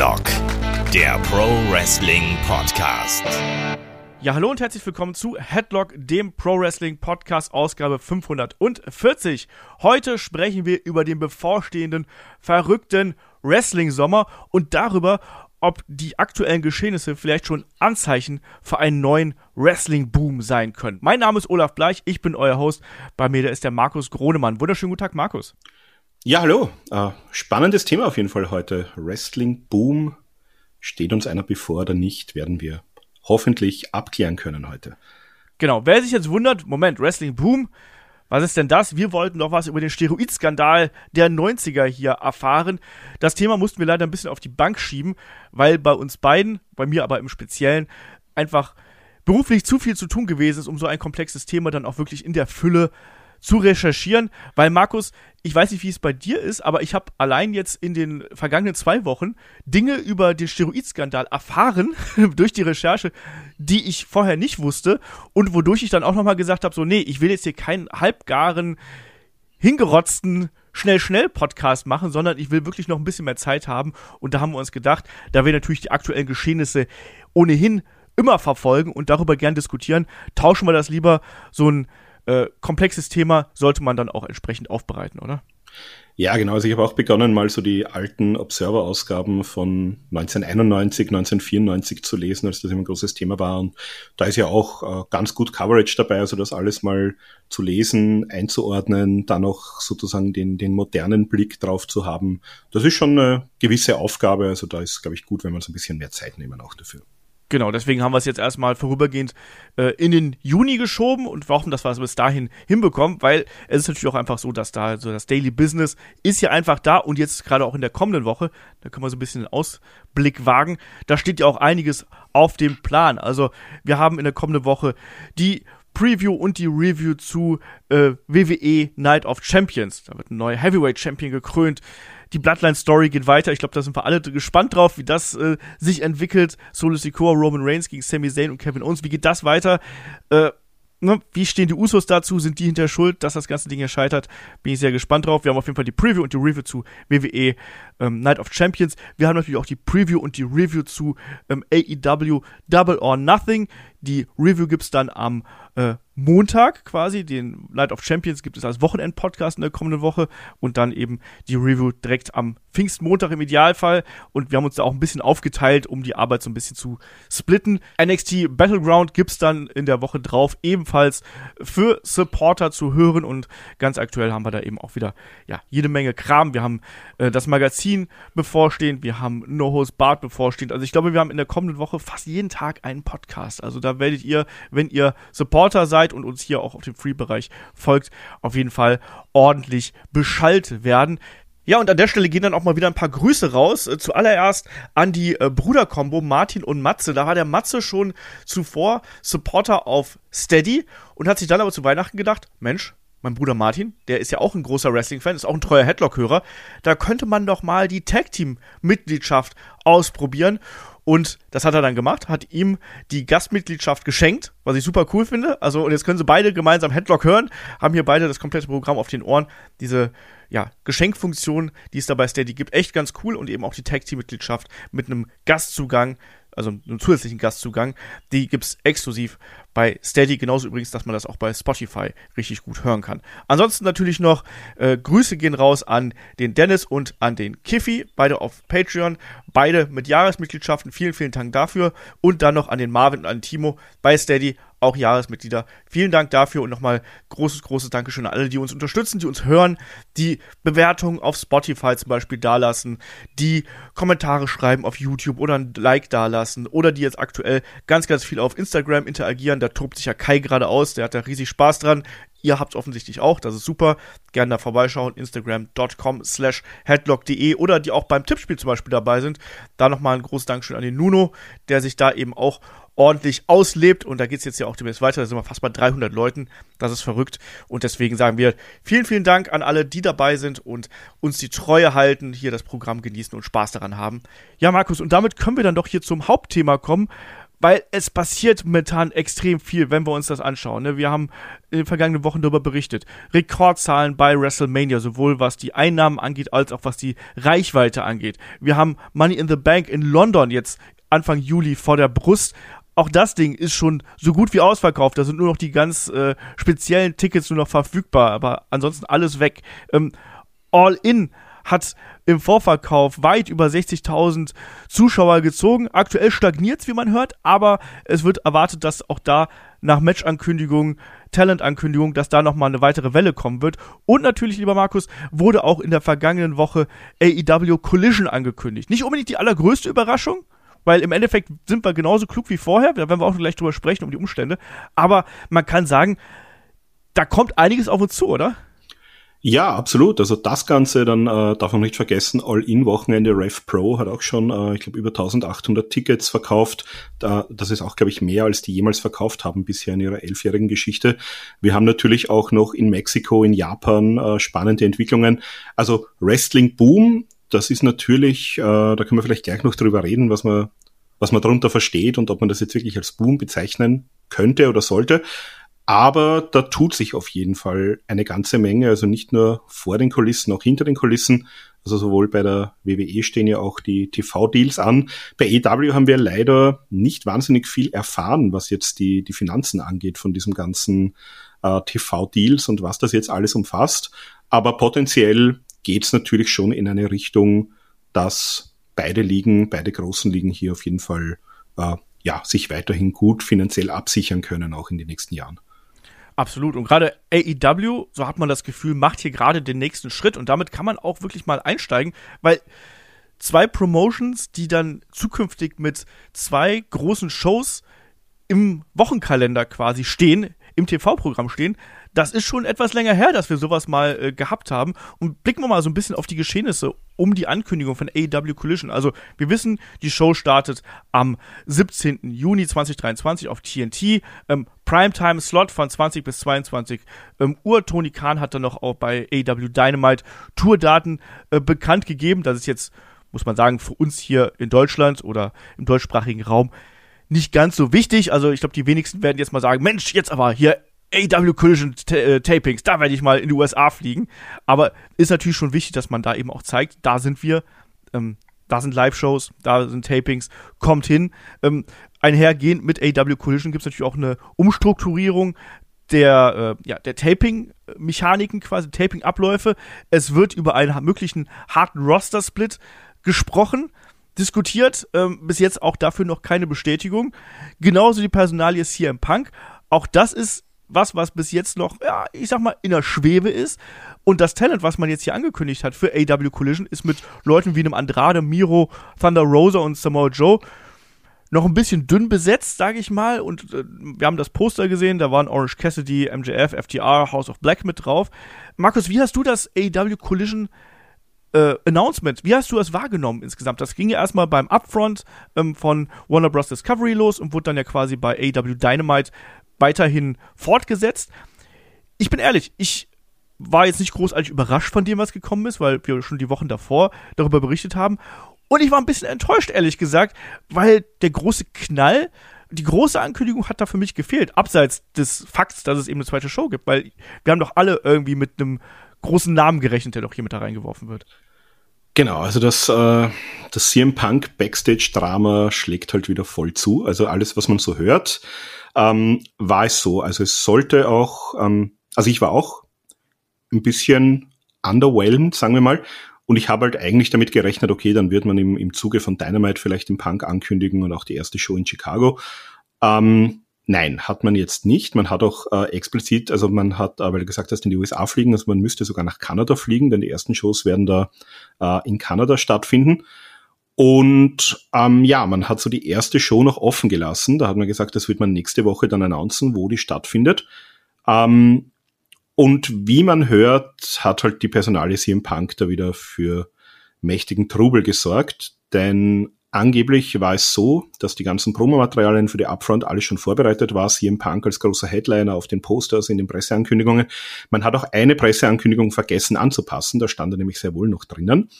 Headlock, der Pro Wrestling Podcast. Ja, hallo und herzlich willkommen zu Headlock, dem Pro Wrestling Podcast, Ausgabe 540. Heute sprechen wir über den bevorstehenden, verrückten Wrestling-Sommer und darüber, ob die aktuellen Geschehnisse vielleicht schon Anzeichen für einen neuen Wrestling-Boom sein können. Mein Name ist Olaf Bleich, ich bin euer Host. Bei mir ist der Markus Gronemann. Wunderschönen guten Tag, Markus. Ja, hallo. Äh, spannendes Thema auf jeden Fall heute. Wrestling-Boom. Steht uns einer bevor oder nicht, werden wir hoffentlich abklären können heute. Genau, wer sich jetzt wundert, Moment, Wrestling Boom, was ist denn das? Wir wollten doch was über den Steroidskandal der 90er hier erfahren. Das Thema mussten wir leider ein bisschen auf die Bank schieben, weil bei uns beiden, bei mir aber im Speziellen, einfach beruflich zu viel zu tun gewesen ist, um so ein komplexes Thema dann auch wirklich in der Fülle zu recherchieren, weil Markus, ich weiß nicht, wie es bei dir ist, aber ich habe allein jetzt in den vergangenen zwei Wochen Dinge über den Steroidskandal erfahren durch die Recherche, die ich vorher nicht wusste und wodurch ich dann auch nochmal gesagt habe, so nee, ich will jetzt hier keinen halbgaren, hingerotzten Schnell-Schnell-Podcast machen, sondern ich will wirklich noch ein bisschen mehr Zeit haben. Und da haben wir uns gedacht, da wir natürlich die aktuellen Geschehnisse ohnehin immer verfolgen und darüber gern diskutieren, tauschen wir das lieber so ein äh, komplexes Thema sollte man dann auch entsprechend aufbereiten, oder? Ja, genau. Also ich habe auch begonnen, mal so die alten Observer-Ausgaben von 1991, 1994 zu lesen, als das immer ein großes Thema war. Und da ist ja auch äh, ganz gut Coverage dabei, also das alles mal zu lesen, einzuordnen, dann auch sozusagen den, den modernen Blick drauf zu haben. Das ist schon eine gewisse Aufgabe. Also da ist, glaube ich, gut, wenn wir uns ein bisschen mehr Zeit nehmen auch dafür. Genau, deswegen haben wir es jetzt erstmal vorübergehend äh, in den Juni geschoben und hoffen, dass wir es bis dahin hinbekommen, weil es ist natürlich auch einfach so, dass da so das Daily Business ist ja einfach da und jetzt gerade auch in der kommenden Woche, da können wir so ein bisschen einen Ausblick wagen, da steht ja auch einiges auf dem Plan. Also wir haben in der kommenden Woche die Preview und die Review zu äh, WWE Night of Champions. Da wird ein neuer Heavyweight Champion gekrönt die Bloodline-Story geht weiter. Ich glaube, da sind wir alle gespannt drauf, wie das äh, sich entwickelt. Solo Sikoa, Roman Reigns gegen Sami Zayn und Kevin Owens. Wie geht das weiter? Äh, ne, wie stehen die Usos dazu? Sind die hinter Schuld, dass das ganze Ding hier scheitert? Bin ich sehr gespannt drauf. Wir haben auf jeden Fall die Preview und die Review zu WWE ähm, Night of Champions. Wir haben natürlich auch die Preview und die Review zu ähm, AEW Double or Nothing. Die Review gibt's dann am äh, Montag quasi. Den Night of Champions gibt es als Wochenend-Podcast in der kommenden Woche und dann eben die Review direkt am Pfingstmontag im Idealfall. Und wir haben uns da auch ein bisschen aufgeteilt, um die Arbeit so ein bisschen zu splitten. NXT Battleground gibt's dann in der Woche drauf ebenfalls für Supporter zu hören und ganz aktuell haben wir da eben auch wieder ja jede Menge Kram. Wir haben äh, das Magazin bevorstehend, wir haben No Host Bart bevorstehend. Also ich glaube, wir haben in der kommenden Woche fast jeden Tag einen Podcast. Also da werdet ihr, wenn ihr Supporter seid seid und uns hier auch auf dem Free-Bereich folgt, auf jeden Fall ordentlich Bescheid werden. Ja, und an der Stelle gehen dann auch mal wieder ein paar Grüße raus. Äh, zuallererst an die äh, Bruderkombo Martin und Matze. Da war der Matze schon zuvor Supporter auf Steady und hat sich dann aber zu Weihnachten gedacht, Mensch, mein Bruder Martin, der ist ja auch ein großer Wrestling-Fan, ist auch ein treuer Headlock-Hörer. Da könnte man doch mal die Tag-Team-Mitgliedschaft ausprobieren. Und das hat er dann gemacht, hat ihm die Gastmitgliedschaft geschenkt, was ich super cool finde. Also, und jetzt können sie beide gemeinsam Headlock hören, haben hier beide das komplette Programm auf den Ohren. Diese, ja, Geschenkfunktion, die es da bei Steady gibt, echt ganz cool und eben auch die Tag-Team-Mitgliedschaft mit einem Gastzugang also einen zusätzlichen Gastzugang, die gibt's exklusiv bei Steady, genauso übrigens, dass man das auch bei Spotify richtig gut hören kann. Ansonsten natürlich noch äh, Grüße gehen raus an den Dennis und an den Kiffy, beide auf Patreon, beide mit Jahresmitgliedschaften. Vielen, vielen Dank dafür. Und dann noch an den Marvin und an Timo bei Steady, auch Jahresmitglieder. Vielen Dank dafür und nochmal großes, großes Dankeschön an alle, die uns unterstützen, die uns hören, die Bewertungen auf Spotify zum Beispiel dalassen, die Kommentare schreiben auf YouTube oder ein Like dalassen oder die jetzt aktuell ganz, ganz viel auf Instagram interagieren. Da tobt sich ja Kai gerade aus, der hat da riesig Spaß dran. Ihr habt es offensichtlich auch, das ist super. Gerne da vorbeischauen, instagram.com slash headlock.de oder die auch beim Tippspiel zum Beispiel dabei sind. Da nochmal ein großes Dankeschön an den Nuno, der sich da eben auch ordentlich auslebt. Und da geht es jetzt ja auch demnächst weiter. Da sind wir fast bei 300 Leuten. Das ist verrückt. Und deswegen sagen wir vielen, vielen Dank an alle, die dabei sind und uns die Treue halten, hier das Programm genießen und Spaß daran haben. Ja, Markus, und damit können wir dann doch hier zum Hauptthema kommen, weil es passiert momentan extrem viel, wenn wir uns das anschauen. Ne? Wir haben in den vergangenen Wochen darüber berichtet. Rekordzahlen bei WrestleMania, sowohl was die Einnahmen angeht, als auch was die Reichweite angeht. Wir haben Money in the Bank in London jetzt Anfang Juli vor der Brust. Auch das Ding ist schon so gut wie ausverkauft. Da sind nur noch die ganz äh, speziellen Tickets nur noch verfügbar, aber ansonsten alles weg. Ähm, All In hat im Vorverkauf weit über 60.000 Zuschauer gezogen. Aktuell stagniert es, wie man hört, aber es wird erwartet, dass auch da nach Match-Ankündigung, Talent-Ankündigung, dass da nochmal eine weitere Welle kommen wird. Und natürlich, lieber Markus, wurde auch in der vergangenen Woche AEW Collision angekündigt. Nicht unbedingt die allergrößte Überraschung, weil im Endeffekt sind wir genauso klug wie vorher, da werden wir auch gleich drüber sprechen, um die Umstände. Aber man kann sagen, da kommt einiges auf uns zu, oder? Ja, absolut. Also das Ganze, dann äh, darf man nicht vergessen, All-In-Wochenende Rev Pro hat auch schon, äh, ich glaube, über 1800 Tickets verkauft. Da, das ist auch, glaube ich, mehr, als die jemals verkauft haben bisher in ihrer elfjährigen Geschichte. Wir haben natürlich auch noch in Mexiko, in Japan äh, spannende Entwicklungen. Also Wrestling Boom, das ist natürlich, äh, da können wir vielleicht gleich noch drüber reden, was man, was man darunter versteht und ob man das jetzt wirklich als Boom bezeichnen könnte oder sollte. Aber da tut sich auf jeden Fall eine ganze Menge, also nicht nur vor den Kulissen, auch hinter den Kulissen. Also sowohl bei der WWE stehen ja auch die TV-Deals an. Bei EW haben wir leider nicht wahnsinnig viel erfahren, was jetzt die, die Finanzen angeht von diesem ganzen äh, TV-Deals und was das jetzt alles umfasst. Aber potenziell geht es natürlich schon in eine Richtung, dass beide Ligen, beide großen Ligen hier auf jeden Fall äh, ja, sich weiterhin gut finanziell absichern können, auch in den nächsten Jahren. Absolut. Und gerade AEW, so hat man das Gefühl, macht hier gerade den nächsten Schritt und damit kann man auch wirklich mal einsteigen, weil zwei Promotions, die dann zukünftig mit zwei großen Shows im Wochenkalender quasi stehen, im TV-Programm stehen, das ist schon etwas länger her, dass wir sowas mal äh, gehabt haben. Und blicken wir mal so ein bisschen auf die Geschehnisse um die Ankündigung von AEW Collision. Also wir wissen, die Show startet am 17. Juni 2023 auf TNT. Ähm, Primetime-Slot von 20 bis 22 ähm, Uhr. Tony Khan hat dann noch auch bei AEW Dynamite Tourdaten äh, bekannt gegeben. Das ist jetzt, muss man sagen, für uns hier in Deutschland oder im deutschsprachigen Raum nicht ganz so wichtig. Also ich glaube, die wenigsten werden jetzt mal sagen, Mensch, jetzt aber hier AW Collision äh, Tapings, da werde ich mal in die USA fliegen. Aber ist natürlich schon wichtig, dass man da eben auch zeigt, da sind wir, ähm, da sind Live-Shows, da sind Tapings, kommt hin. Ähm, einhergehend mit AW Collision gibt es natürlich auch eine Umstrukturierung der, äh, ja, der Taping-Mechaniken, quasi Taping-Abläufe. Es wird über einen möglichen harten Roster-Split gesprochen diskutiert. Ähm, bis jetzt auch dafür noch keine Bestätigung. Genauso die Personalie CM Punk. Auch das ist was, was bis jetzt noch, ja, ich sag mal, in der Schwebe ist. Und das Talent, was man jetzt hier angekündigt hat für AW Collision, ist mit Leuten wie einem Andrade, Miro, Thunder Rosa und Samoa Joe noch ein bisschen dünn besetzt, sage ich mal. Und äh, wir haben das Poster gesehen, da waren Orange Cassidy, MJF, FTR, House of Black mit drauf. Markus, wie hast du das AW Collision äh, Announcement, wie hast du das wahrgenommen insgesamt? Das ging ja erstmal beim Upfront ähm, von Warner Bros. Discovery los und wurde dann ja quasi bei AW Dynamite weiterhin fortgesetzt. Ich bin ehrlich, ich war jetzt nicht großartig überrascht von dem, was gekommen ist, weil wir schon die Wochen davor darüber berichtet haben. Und ich war ein bisschen enttäuscht, ehrlich gesagt, weil der große Knall, die große Ankündigung hat da für mich gefehlt, abseits des Fakts, dass es eben eine zweite Show gibt, weil wir haben doch alle irgendwie mit einem großen Namen gerechnet, der doch hier mit da reingeworfen wird. Genau, also das, äh, das CM Punk Backstage-Drama schlägt halt wieder voll zu. Also alles, was man so hört, ähm, war es so. Also es sollte auch, ähm, also ich war auch ein bisschen underwhelmed, sagen wir mal. Und ich habe halt eigentlich damit gerechnet, okay, dann wird man im, im Zuge von Dynamite vielleicht den Punk ankündigen und auch die erste Show in Chicago. Ähm, nein, hat man jetzt nicht. Man hat auch äh, explizit, also man hat, äh, weil du gesagt hast, in die USA fliegen, also man müsste sogar nach Kanada fliegen, denn die ersten Shows werden da äh, in Kanada stattfinden. Und ähm, ja, man hat so die erste Show noch offen gelassen. Da hat man gesagt, das wird man nächste Woche dann announcen, wo die stattfindet. Ähm, und wie man hört, hat halt die Personalie CM Punk da wieder für mächtigen Trubel gesorgt. Denn angeblich war es so, dass die ganzen Promomaterialien für die Upfront alles schon vorbereitet war. CM Punk als großer Headliner auf den Posters, in den Presseankündigungen. Man hat auch eine Presseankündigung vergessen anzupassen. Da stand er nämlich sehr wohl noch drinnen.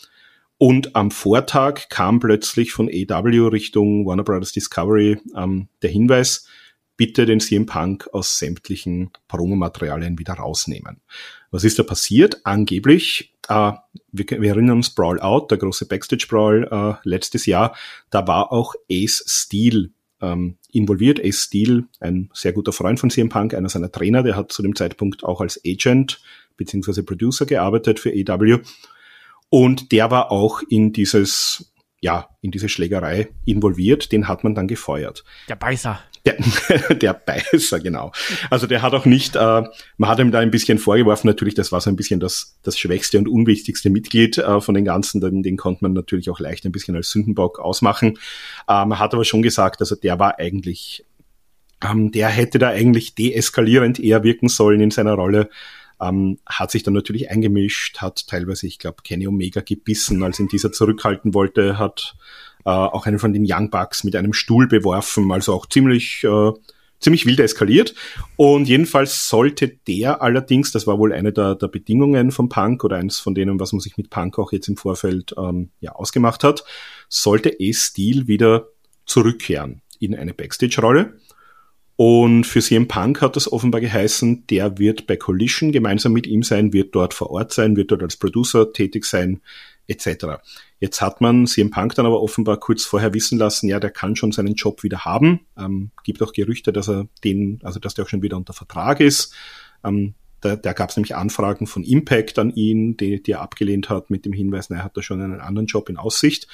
Und am Vortag kam plötzlich von AW Richtung Warner Brothers Discovery ähm, der Hinweis, bitte den CM Punk aus sämtlichen Promomaterialien wieder rausnehmen. Was ist da passiert? Angeblich, äh, wir, wir, erinnern uns Brawl Out, der große Backstage Brawl äh, letztes Jahr, da war auch Ace Steel ähm, involviert. Ace Steel, ein sehr guter Freund von CM Punk, einer seiner Trainer, der hat zu dem Zeitpunkt auch als Agent beziehungsweise Producer gearbeitet für AW. Und der war auch in dieses, ja, in diese Schlägerei involviert. Den hat man dann gefeuert. Der Beißer. Der, der Beißer, genau. Also der hat auch nicht, äh, man hat ihm da ein bisschen vorgeworfen, natürlich, das war so ein bisschen das, das schwächste und unwichtigste Mitglied äh, von den ganzen, den, den konnte man natürlich auch leicht ein bisschen als Sündenbock ausmachen. Äh, man hat aber schon gesagt, also der war eigentlich, ähm, der hätte da eigentlich deeskalierend eher wirken sollen in seiner Rolle ähm, hat sich dann natürlich eingemischt, hat teilweise, ich glaube, Kenny Omega gebissen, als ihn dieser zurückhalten wollte, hat äh, auch einen von den Young Bucks mit einem Stuhl beworfen, also auch ziemlich äh, ziemlich wild eskaliert. Und jedenfalls sollte der allerdings, das war wohl eine der, der Bedingungen von Punk oder eines von denen, was man sich mit Punk auch jetzt im Vorfeld ähm, ja ausgemacht hat, sollte A-Steel wieder zurückkehren in eine Backstage-Rolle. Und für CM Punk hat das offenbar geheißen, der wird bei Collision gemeinsam mit ihm sein, wird dort vor Ort sein, wird dort als Producer tätig sein, etc. Jetzt hat man CM Punk dann aber offenbar kurz vorher wissen lassen, ja, der kann schon seinen Job wieder haben. Ähm, gibt auch Gerüchte, dass er den, also dass der auch schon wieder unter Vertrag ist. Ähm, da, da gab es nämlich Anfragen von Impact an ihn, die, die er abgelehnt hat mit dem Hinweis, na, er hat da schon einen anderen Job in Aussicht.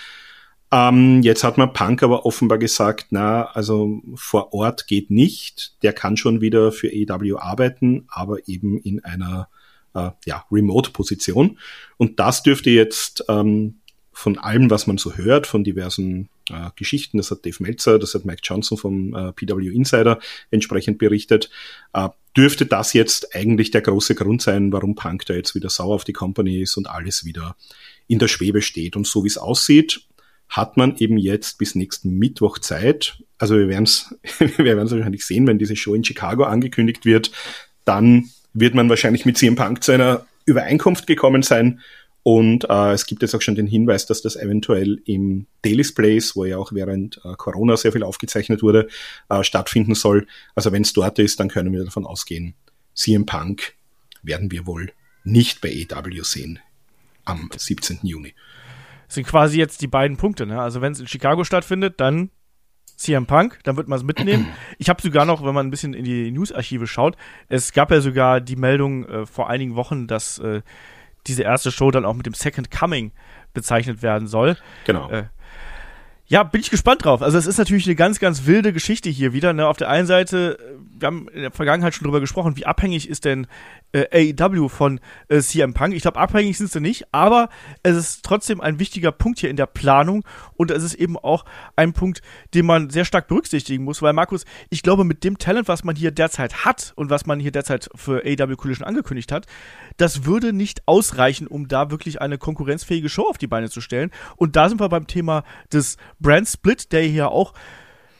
Ähm, jetzt hat man Punk aber offenbar gesagt, na, also vor Ort geht nicht. Der kann schon wieder für EW arbeiten, aber eben in einer äh, ja, Remote-Position. Und das dürfte jetzt ähm, von allem, was man so hört, von diversen äh, Geschichten, das hat Dave Meltzer, das hat Mike Johnson vom äh, PW Insider entsprechend berichtet, äh, dürfte das jetzt eigentlich der große Grund sein, warum Punk da jetzt wieder sauer auf die Company ist und alles wieder in der Schwebe steht. Und so wie es aussieht, hat man eben jetzt bis nächsten Mittwoch Zeit. Also wir werden es wir werden es wahrscheinlich sehen, wenn diese Show in Chicago angekündigt wird, dann wird man wahrscheinlich mit CM Punk zu einer Übereinkunft gekommen sein. Und äh, es gibt jetzt auch schon den Hinweis, dass das eventuell im Daily's Place, wo ja auch während äh, Corona sehr viel aufgezeichnet wurde, äh, stattfinden soll. Also wenn es dort ist, dann können wir davon ausgehen, CM Punk werden wir wohl nicht bei EW sehen am 17. Juni sind quasi jetzt die beiden Punkte. Ne? Also wenn es in Chicago stattfindet, dann CM Punk, dann wird man es mitnehmen. Ich habe sogar noch, wenn man ein bisschen in die News-Archive schaut, es gab ja sogar die Meldung äh, vor einigen Wochen, dass äh, diese erste Show dann auch mit dem Second Coming bezeichnet werden soll. Genau. Äh, ja, bin ich gespannt drauf. Also es ist natürlich eine ganz, ganz wilde Geschichte hier wieder. Ne? Auf der einen Seite, äh, wir haben in der Vergangenheit schon drüber gesprochen, wie abhängig ist denn äh, AEW von äh, CM Punk. Ich glaube, abhängig sind sie nicht, aber es ist trotzdem ein wichtiger Punkt hier in der Planung und es ist eben auch ein Punkt, den man sehr stark berücksichtigen muss, weil Markus, ich glaube, mit dem Talent, was man hier derzeit hat und was man hier derzeit für AEW Collision angekündigt hat, das würde nicht ausreichen, um da wirklich eine konkurrenzfähige Show auf die Beine zu stellen. Und da sind wir beim Thema des Brand Split, der hier auch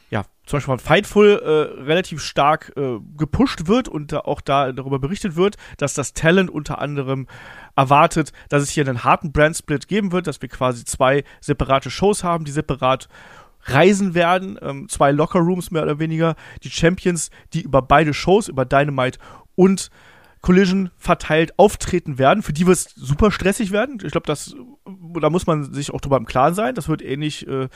ja, zum Beispiel von Fightful äh, relativ stark äh, gepusht wird und da auch da darüber berichtet wird, dass das Talent unter anderem erwartet, dass es hier einen harten Brand-Split geben wird, dass wir quasi zwei separate Shows haben, die separat reisen werden, ähm, zwei Locker-Rooms mehr oder weniger, die Champions, die über beide Shows, über Dynamite und Collision verteilt auftreten werden, für die wird es super stressig werden. Ich glaube, das, da muss man sich auch drüber im Klaren sein. Das wird ähnlich, äh,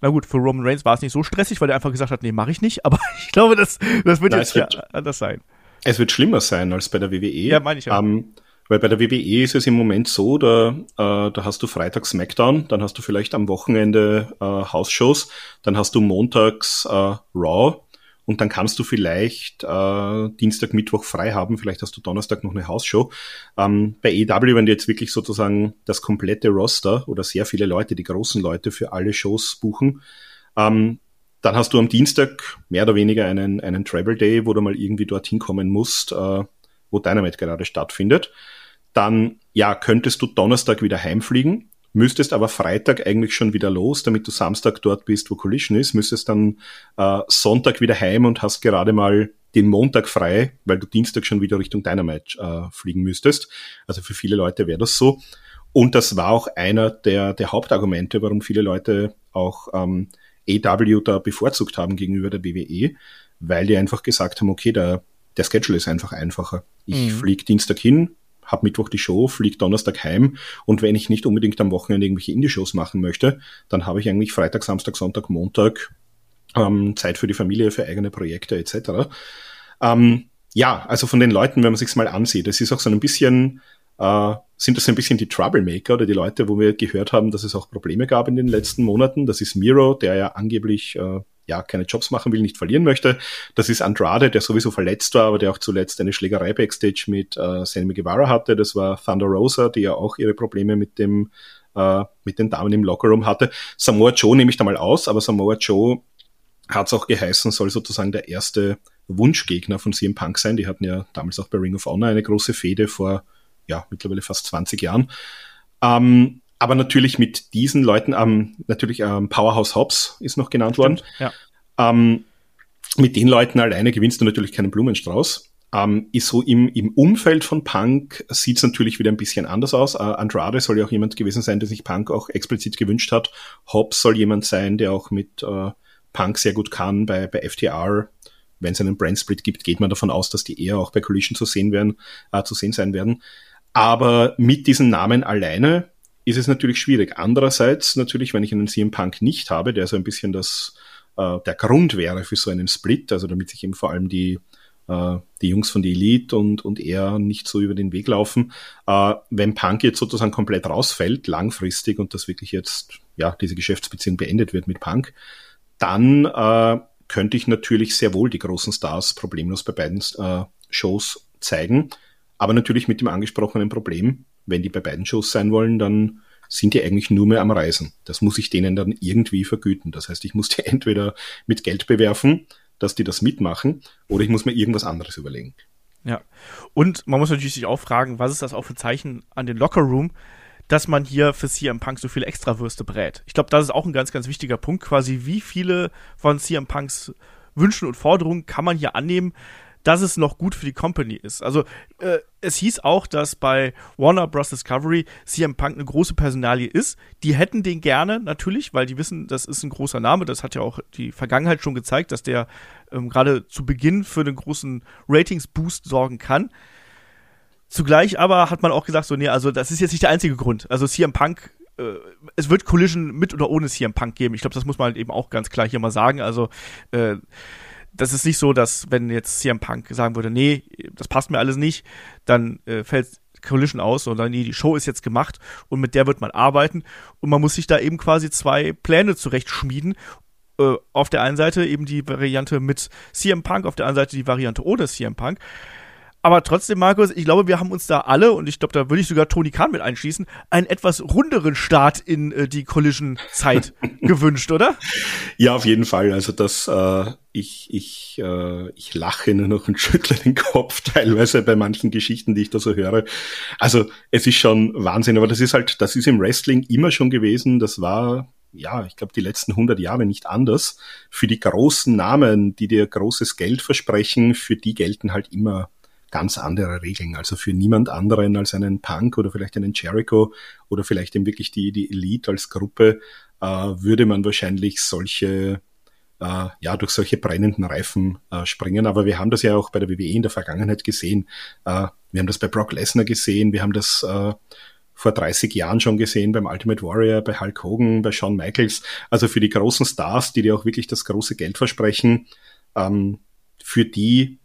na gut, für Roman Reigns war es nicht so stressig, weil er einfach gesagt hat, nee, mache ich nicht. Aber ich glaube, das, das wird Na, jetzt wird, anders sein. Es wird schlimmer sein als bei der WWE. Ja, meine ich ja. Ähm, weil bei der WWE ist es im Moment so, da, äh, da hast du Freitag SmackDown, dann hast du vielleicht am Wochenende äh, House-Shows, dann hast du montags äh, Raw und dann kannst du vielleicht äh, Dienstag, Mittwoch frei haben, vielleicht hast du Donnerstag noch eine Hausshow. Ähm, bei EW, wenn du jetzt wirklich sozusagen das komplette Roster oder sehr viele Leute, die großen Leute für alle Shows buchen, ähm, dann hast du am Dienstag mehr oder weniger einen, einen Travel Day, wo du mal irgendwie dorthin kommen musst, äh, wo Dynamite gerade stattfindet. Dann, ja, könntest du Donnerstag wieder heimfliegen müsstest aber Freitag eigentlich schon wieder los, damit du Samstag dort bist, wo Collision ist, müsstest dann äh, Sonntag wieder heim und hast gerade mal den Montag frei, weil du Dienstag schon wieder Richtung Dynamite äh, fliegen müsstest. Also für viele Leute wäre das so. Und das war auch einer der, der Hauptargumente, warum viele Leute auch ähm, AW da bevorzugt haben gegenüber der WWE, weil die einfach gesagt haben, okay, der, der Schedule ist einfach einfacher. Ich mhm. fliege Dienstag hin, hab Mittwoch die Show, fliege Donnerstag heim und wenn ich nicht unbedingt am Wochenende irgendwelche Indie-Shows machen möchte, dann habe ich eigentlich Freitag, Samstag, Sonntag, Montag ähm, Zeit für die Familie, für eigene Projekte etc. Ähm, ja, also von den Leuten, wenn man sich's mal ansieht, es ist auch so ein bisschen äh, sind das ein bisschen die Troublemaker oder die Leute, wo wir gehört haben, dass es auch Probleme gab in den letzten Monaten. Das ist Miro, der ja angeblich äh, ja keine Jobs machen will, nicht verlieren möchte. Das ist Andrade, der sowieso verletzt war, aber der auch zuletzt eine Schlägerei backstage mit äh, Sammy Guevara hatte. Das war Thunder Rosa, die ja auch ihre Probleme mit dem äh, mit den Damen im Lockerroom hatte. Samoa Joe nehme ich da mal aus, aber Samoa Joe hat es auch geheißen, soll sozusagen der erste Wunschgegner von CM Punk sein. Die hatten ja damals auch bei Ring of Honor eine große Fehde vor ja, mittlerweile fast 20 Jahren. Ähm, aber natürlich mit diesen Leuten, ähm, natürlich ähm, Powerhouse Hobbs ist noch genannt Stimmt, worden. Ja. Ähm, mit den Leuten alleine gewinnst du natürlich keinen Blumenstrauß. Ähm, ist so im, im Umfeld von Punk sieht es natürlich wieder ein bisschen anders aus. Äh, Andrade soll ja auch jemand gewesen sein, der sich Punk auch explizit gewünscht hat. Hobbs soll jemand sein, der auch mit äh, Punk sehr gut kann. Bei, bei FTR, wenn es einen Brandsplit gibt, geht man davon aus, dass die eher auch bei Collision zu sehen werden, äh, zu sehen sein werden. Aber mit diesen Namen alleine ist es natürlich schwierig. Andererseits natürlich, wenn ich einen CM Punk nicht habe, der so ein bisschen das, äh, der Grund wäre für so einen Split, also damit sich eben vor allem die, äh, die Jungs von der Elite und, und er nicht so über den Weg laufen. Äh, wenn Punk jetzt sozusagen komplett rausfällt, langfristig und das wirklich jetzt, ja, diese Geschäftsbeziehung beendet wird mit Punk, dann äh, könnte ich natürlich sehr wohl die großen Stars problemlos bei beiden äh, Shows zeigen. Aber natürlich mit dem angesprochenen Problem, wenn die bei beiden Shows sein wollen, dann sind die eigentlich nur mehr am Reisen. Das muss ich denen dann irgendwie vergüten. Das heißt, ich muss die entweder mit Geld bewerfen, dass die das mitmachen, oder ich muss mir irgendwas anderes überlegen. Ja. Und man muss natürlich sich auch fragen, was ist das auch für Zeichen an den Locker Room, dass man hier für CM Punk so viele Extrawürste brät. Ich glaube, das ist auch ein ganz, ganz wichtiger Punkt, quasi wie viele von CM Punks Wünschen und Forderungen kann man hier annehmen, dass es noch gut für die Company ist. Also äh, es hieß auch, dass bei Warner Bros. Discovery CM Punk eine große Personalie ist. Die hätten den gerne natürlich, weil die wissen, das ist ein großer Name. Das hat ja auch die Vergangenheit schon gezeigt, dass der ähm, gerade zu Beginn für einen großen Ratings-Boost sorgen kann. Zugleich aber hat man auch gesagt, so, nee, also das ist jetzt nicht der einzige Grund. Also CM Punk äh, es wird Collision mit oder ohne CM Punk geben. Ich glaube, das muss man halt eben auch ganz klar hier mal sagen. Also äh, das ist nicht so, dass wenn jetzt CM Punk sagen würde, nee, das passt mir alles nicht, dann äh, fällt Collision aus, sondern nee, die Show ist jetzt gemacht und mit der wird man arbeiten und man muss sich da eben quasi zwei Pläne zurechtschmieden. Äh, auf der einen Seite eben die Variante mit CM Punk, auf der anderen Seite die Variante ohne CM Punk. Aber trotzdem, Markus, ich glaube, wir haben uns da alle, und ich glaube, da würde ich sogar Tony Khan mit einschließen, einen etwas runderen Start in äh, die Collision-Zeit gewünscht, oder? Ja, auf jeden Fall. Also das, äh, ich, ich, äh, ich lache nur noch und schüttle den Kopf teilweise bei manchen Geschichten, die ich da so höre. Also es ist schon Wahnsinn, aber das ist halt, das ist im Wrestling immer schon gewesen. Das war ja, ich glaube, die letzten 100 Jahre nicht anders. Für die großen Namen, die dir großes Geld versprechen, für die gelten halt immer ganz andere Regeln. Also für niemand anderen als einen Punk oder vielleicht einen Jericho oder vielleicht eben wirklich die, die Elite als Gruppe äh, würde man wahrscheinlich solche äh, ja, durch solche brennenden Reifen äh, springen. Aber wir haben das ja auch bei der WWE in der Vergangenheit gesehen. Äh, wir haben das bei Brock Lesnar gesehen, wir haben das äh, vor 30 Jahren schon gesehen beim Ultimate Warrior, bei Hulk Hogan, bei Shawn Michaels. Also für die großen Stars, die dir auch wirklich das große Geld versprechen, ähm, für die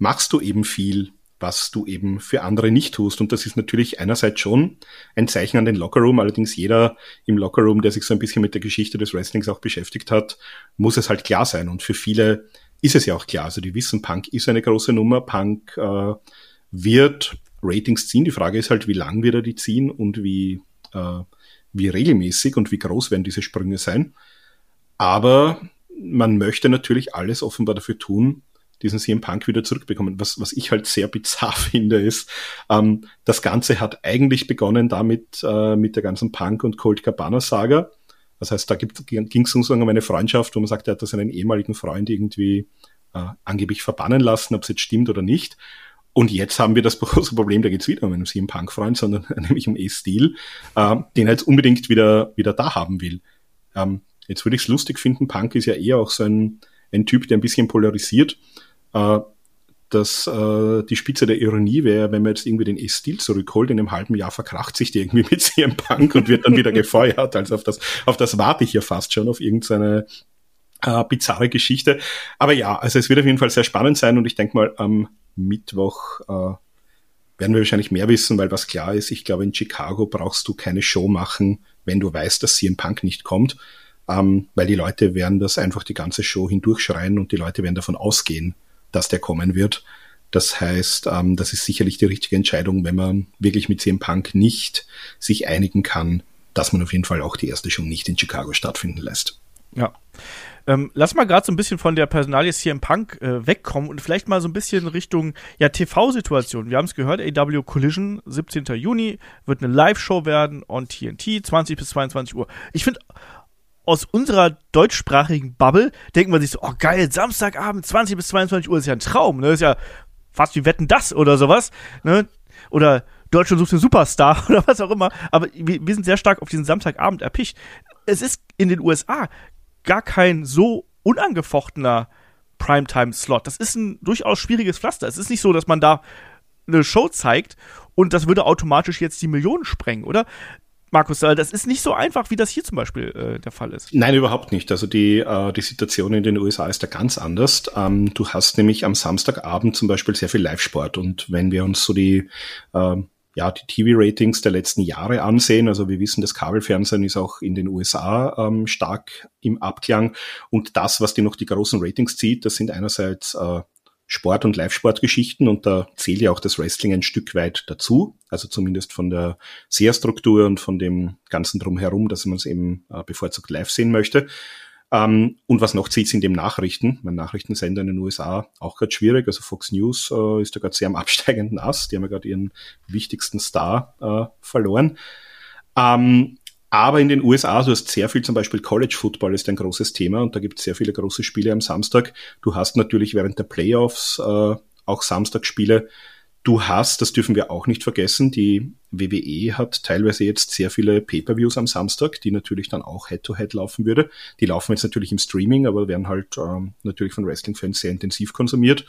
machst du eben viel, was du eben für andere nicht tust. Und das ist natürlich einerseits schon ein Zeichen an den Lockerroom. Allerdings jeder im Lockerroom, der sich so ein bisschen mit der Geschichte des Wrestlings auch beschäftigt hat, muss es halt klar sein. Und für viele ist es ja auch klar. Also die wissen, Punk ist eine große Nummer. Punk äh, wird Ratings ziehen. Die Frage ist halt, wie lang wird er die ziehen und wie, äh, wie regelmäßig und wie groß werden diese Sprünge sein. Aber man möchte natürlich alles offenbar dafür tun, diesen CM Punk wieder zurückbekommen. Was, was ich halt sehr bizarr finde, ist, ähm, das Ganze hat eigentlich begonnen damit, äh, mit der ganzen Punk- und Cold Cabana-Saga. Das heißt, da ging es sozusagen um eine Freundschaft, wo man sagt, er hat da seinen ehemaligen Freund irgendwie äh, angeblich verbannen lassen, ob es jetzt stimmt oder nicht. Und jetzt haben wir das große Problem, da geht's wieder um einen CM Punk-Freund, sondern nämlich um A-Steel, äh, den er jetzt unbedingt wieder, wieder da haben will. Ähm, jetzt würde ich es lustig finden, Punk ist ja eher auch so ein, ein Typ, der ein bisschen polarisiert. Äh, dass äh, die Spitze der Ironie wäre, wenn man jetzt irgendwie den S-Stil zurückholt, in einem halben Jahr verkracht sich die irgendwie mit CM Punk und wird dann wieder gefeuert. Also auf das, auf das warte ich ja fast schon, auf irgendeine äh, bizarre Geschichte. Aber ja, also es wird auf jeden Fall sehr spannend sein und ich denke mal, am Mittwoch äh, werden wir wahrscheinlich mehr wissen, weil was klar ist, ich glaube, in Chicago brauchst du keine Show machen, wenn du weißt, dass CM Punk nicht kommt, ähm, weil die Leute werden das einfach die ganze Show hindurchschreien und die Leute werden davon ausgehen, dass der kommen wird. Das heißt, ähm, das ist sicherlich die richtige Entscheidung, wenn man wirklich mit CM Punk nicht sich einigen kann, dass man auf jeden Fall auch die erste Show nicht in Chicago stattfinden lässt. Ja. Ähm, lass mal gerade so ein bisschen von der Personalie CM Punk äh, wegkommen und vielleicht mal so ein bisschen Richtung ja, TV-Situation. Wir haben es gehört, AW Collision, 17. Juni, wird eine Live-Show werden on TNT, 20 bis 22 Uhr. Ich finde aus unserer deutschsprachigen Bubble denkt man sich so, oh geil, Samstagabend 20 bis 22 Uhr ist ja ein Traum, ne? Ist ja fast wie Wetten das oder sowas, ne? Oder Deutschland sucht einen Superstar oder was auch immer. Aber wir, wir sind sehr stark auf diesen Samstagabend erpicht. Es ist in den USA gar kein so unangefochtener Primetime-Slot. Das ist ein durchaus schwieriges Pflaster. Es ist nicht so, dass man da eine Show zeigt und das würde automatisch jetzt die Millionen sprengen, oder? Markus, das ist nicht so einfach, wie das hier zum Beispiel äh, der Fall ist. Nein, überhaupt nicht. Also die, äh, die Situation in den USA ist da ganz anders. Ähm, du hast nämlich am Samstagabend zum Beispiel sehr viel Live-Sport und wenn wir uns so die äh, ja, die TV-Ratings der letzten Jahre ansehen. Also wir wissen, das Kabelfernsehen ist auch in den USA ähm, stark im Abklang. Und das, was die noch die großen Ratings zieht, das sind einerseits äh, Sport- und Live-Sportgeschichten und da zählt ja auch das Wrestling ein Stück weit dazu, also zumindest von der Seherstruktur und von dem Ganzen drumherum, dass man es eben äh, bevorzugt live sehen möchte. Ähm, und was noch zieht, sind eben Nachrichten. Mein Nachrichtensender in den USA auch gerade schwierig. Also Fox News äh, ist da gerade sehr am absteigenden Ast. Die haben ja gerade ihren wichtigsten Star äh, verloren. Ähm, aber in den USA, du hast sehr viel, zum Beispiel College Football ist ein großes Thema und da gibt es sehr viele große Spiele am Samstag. Du hast natürlich während der Playoffs äh, auch Samstagspiele. Du hast, das dürfen wir auch nicht vergessen, die WWE hat teilweise jetzt sehr viele Pay-per-Views am Samstag, die natürlich dann auch Head-to-Head -head laufen würde. Die laufen jetzt natürlich im Streaming, aber werden halt ähm, natürlich von Wrestling-Fans sehr intensiv konsumiert.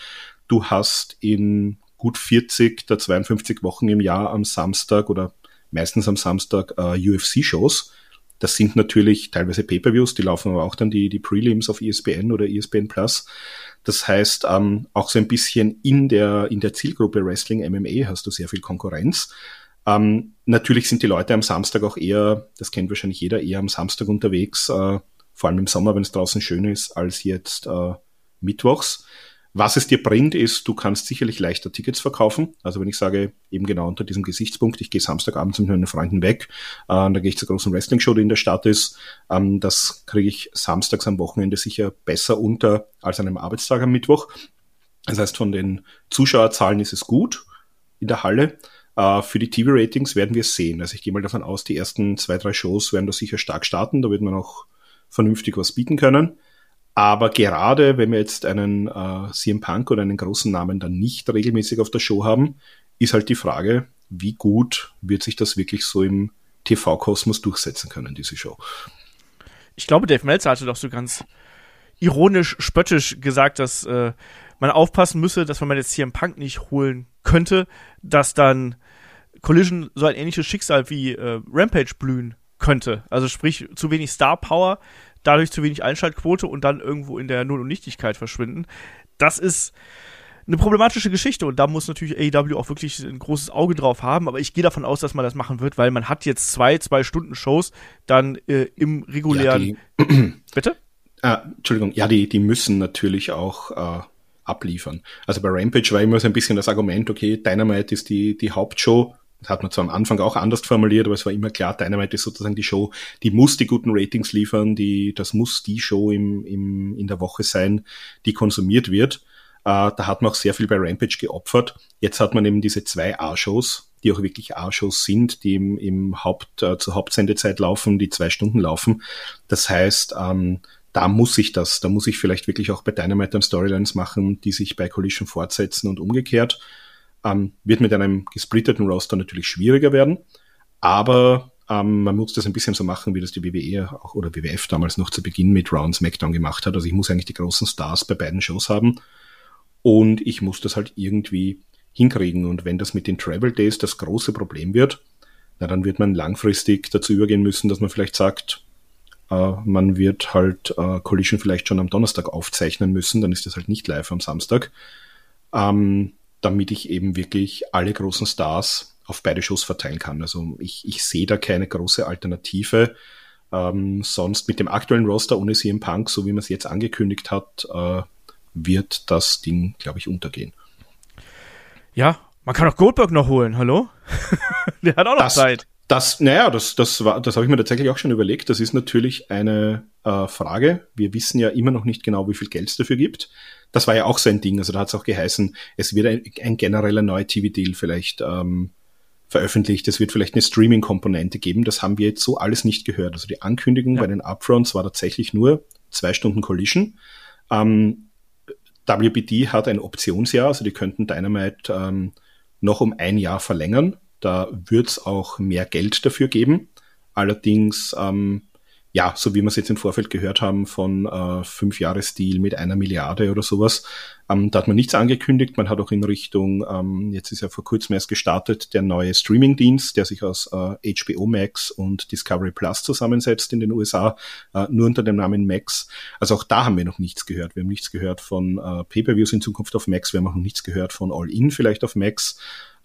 Du hast in gut 40 der 52 Wochen im Jahr am Samstag oder meistens am Samstag äh, UFC-Shows. Das sind natürlich teilweise Pay-per-Views, die laufen aber auch dann die, die Prelims auf ESPN oder ESPN Plus. Das heißt, ähm, auch so ein bisschen in der, in der Zielgruppe Wrestling MMA hast du sehr viel Konkurrenz. Ähm, natürlich sind die Leute am Samstag auch eher, das kennt wahrscheinlich jeder, eher am Samstag unterwegs, äh, vor allem im Sommer, wenn es draußen schön ist, als jetzt äh, mittwochs. Was es dir bringt, ist, du kannst sicherlich leichter Tickets verkaufen. Also wenn ich sage, eben genau unter diesem Gesichtspunkt, ich gehe Samstagabend mit meinen Freunden weg, äh, da gehe ich zur großen Wrestling-Show, die in der Stadt ist, ähm, das kriege ich samstags am Wochenende sicher besser unter als an einem Arbeitstag am Mittwoch. Das heißt, von den Zuschauerzahlen ist es gut in der Halle. Uh, für die TV-Ratings werden wir sehen. Also ich gehe mal davon aus, die ersten zwei, drei Shows werden da sicher stark starten. Da wird man auch vernünftig was bieten können. Aber gerade wenn wir jetzt einen äh, CM Punk oder einen großen Namen dann nicht regelmäßig auf der Show haben, ist halt die Frage, wie gut wird sich das wirklich so im TV-Kosmos durchsetzen können, diese Show. Ich glaube, Dave Meltzer hatte doch so ganz ironisch, spöttisch gesagt, dass äh, man aufpassen müsse, dass wenn man jetzt CM Punk nicht holen könnte, dass dann Collision so ein ähnliches Schicksal wie äh, Rampage blühen könnte. Also sprich, zu wenig Star Power, dadurch zu wenig Einschaltquote und dann irgendwo in der Null- und Nichtigkeit verschwinden. Das ist eine problematische Geschichte und da muss natürlich AEW auch wirklich ein großes Auge drauf haben, aber ich gehe davon aus, dass man das machen wird, weil man hat jetzt zwei, zwei Stunden Shows dann äh, im regulären. Ja, Bitte? Ah, Entschuldigung, ja, die, die müssen natürlich auch äh, abliefern. Also bei Rampage war immer so ein bisschen das Argument, okay, Dynamite ist die, die Hauptshow, hat man zwar am Anfang auch anders formuliert, aber es war immer klar, Dynamite ist sozusagen die Show, die muss die guten Ratings liefern, die, das muss die Show im, im, in der Woche sein, die konsumiert wird. Äh, da hat man auch sehr viel bei Rampage geopfert. Jetzt hat man eben diese zwei A-Shows, die auch wirklich A-Shows sind, die im, im Haupt, äh, zur Hauptsendezeit laufen, die zwei Stunden laufen. Das heißt, ähm, da muss ich das, da muss ich vielleicht wirklich auch bei Dynamite dann Storylines machen, die sich bei Collision fortsetzen und umgekehrt. Ähm, wird mit einem gesplitteten Roster natürlich schwieriger werden, aber ähm, man muss das ein bisschen so machen, wie das die WWE auch, oder WWF damals noch zu Beginn mit Round SmackDown gemacht hat. Also ich muss eigentlich die großen Stars bei beiden Shows haben und ich muss das halt irgendwie hinkriegen. Und wenn das mit den Travel Days das große Problem wird, na, dann wird man langfristig dazu übergehen müssen, dass man vielleicht sagt, äh, man wird halt äh, Collision vielleicht schon am Donnerstag aufzeichnen müssen, dann ist das halt nicht live am Samstag, ähm, damit ich eben wirklich alle großen Stars auf beide Shows verteilen kann. Also ich, ich sehe da keine große Alternative. Ähm, sonst mit dem aktuellen Roster ohne CM Punk, so wie man es jetzt angekündigt hat, äh, wird das Ding, glaube ich, untergehen. Ja, man kann auch Goldberg noch holen, hallo? Der hat auch noch das, Zeit. Das, naja, das, das war, das habe ich mir tatsächlich auch schon überlegt. Das ist natürlich eine äh, Frage. Wir wissen ja immer noch nicht genau, wie viel Geld es dafür gibt. Das war ja auch sein Ding. Also da hat es auch geheißen, es wird ein, ein genereller neuer TV-Deal vielleicht ähm, veröffentlicht. Es wird vielleicht eine Streaming-Komponente geben. Das haben wir jetzt so alles nicht gehört. Also die Ankündigung ja. bei den Upfronts war tatsächlich nur zwei Stunden Collision. Ähm, WBD hat ein Optionsjahr, also die könnten Dynamite ähm, noch um ein Jahr verlängern. Da wird es auch mehr Geld dafür geben. Allerdings, ähm, ja, so wie wir es jetzt im Vorfeld gehört haben von äh, fünf Jahres Deal mit einer Milliarde oder sowas, ähm, da hat man nichts angekündigt. Man hat auch in Richtung, ähm, jetzt ist ja vor kurzem erst gestartet, der neue Streaming-Dienst, der sich aus äh, HBO Max und Discovery Plus zusammensetzt in den USA, äh, nur unter dem Namen Max. Also auch da haben wir noch nichts gehört. Wir haben nichts gehört von äh, Pay-Per-Views in Zukunft auf Max. Wir haben auch noch nichts gehört von All-In vielleicht auf Max.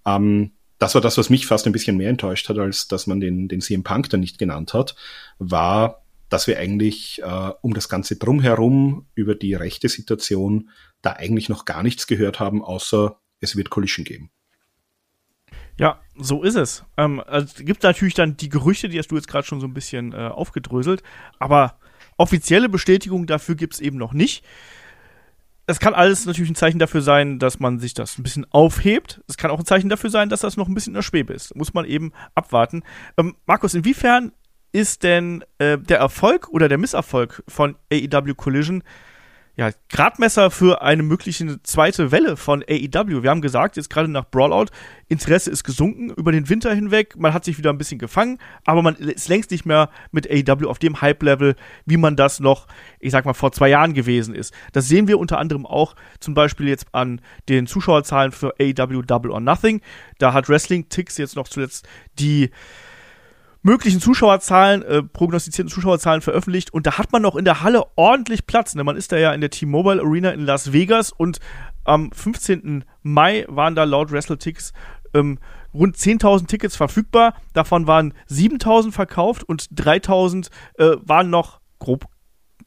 Ähm, das war das, was mich fast ein bisschen mehr enttäuscht hat, als dass man den, den CM Punk da nicht genannt hat, war, dass wir eigentlich äh, um das Ganze drumherum über die rechte Situation da eigentlich noch gar nichts gehört haben, außer es wird Collision geben. Ja, so ist es. Ähm, also, es gibt natürlich dann die Gerüchte, die hast du jetzt gerade schon so ein bisschen äh, aufgedröselt, aber offizielle Bestätigung dafür gibt es eben noch nicht es kann alles natürlich ein Zeichen dafür sein, dass man sich das ein bisschen aufhebt. Es kann auch ein Zeichen dafür sein, dass das noch ein bisschen in der Schwebe ist. Muss man eben abwarten. Ähm, Markus, inwiefern ist denn äh, der Erfolg oder der Misserfolg von AEW Collision ja, Gradmesser für eine mögliche zweite Welle von AEW. Wir haben gesagt, jetzt gerade nach Brawlout, Interesse ist gesunken über den Winter hinweg. Man hat sich wieder ein bisschen gefangen, aber man ist längst nicht mehr mit AEW auf dem Hype-Level, wie man das noch, ich sag mal, vor zwei Jahren gewesen ist. Das sehen wir unter anderem auch zum Beispiel jetzt an den Zuschauerzahlen für AEW Double or Nothing. Da hat Wrestling Ticks jetzt noch zuletzt die möglichen Zuschauerzahlen, äh, prognostizierten Zuschauerzahlen veröffentlicht und da hat man noch in der Halle ordentlich Platz. Ne? Man ist da ja in der T-Mobile Arena in Las Vegas und am 15. Mai waren da laut WrestleTix ähm, rund 10.000 Tickets verfügbar. Davon waren 7.000 verkauft und 3.000 äh, waren noch grob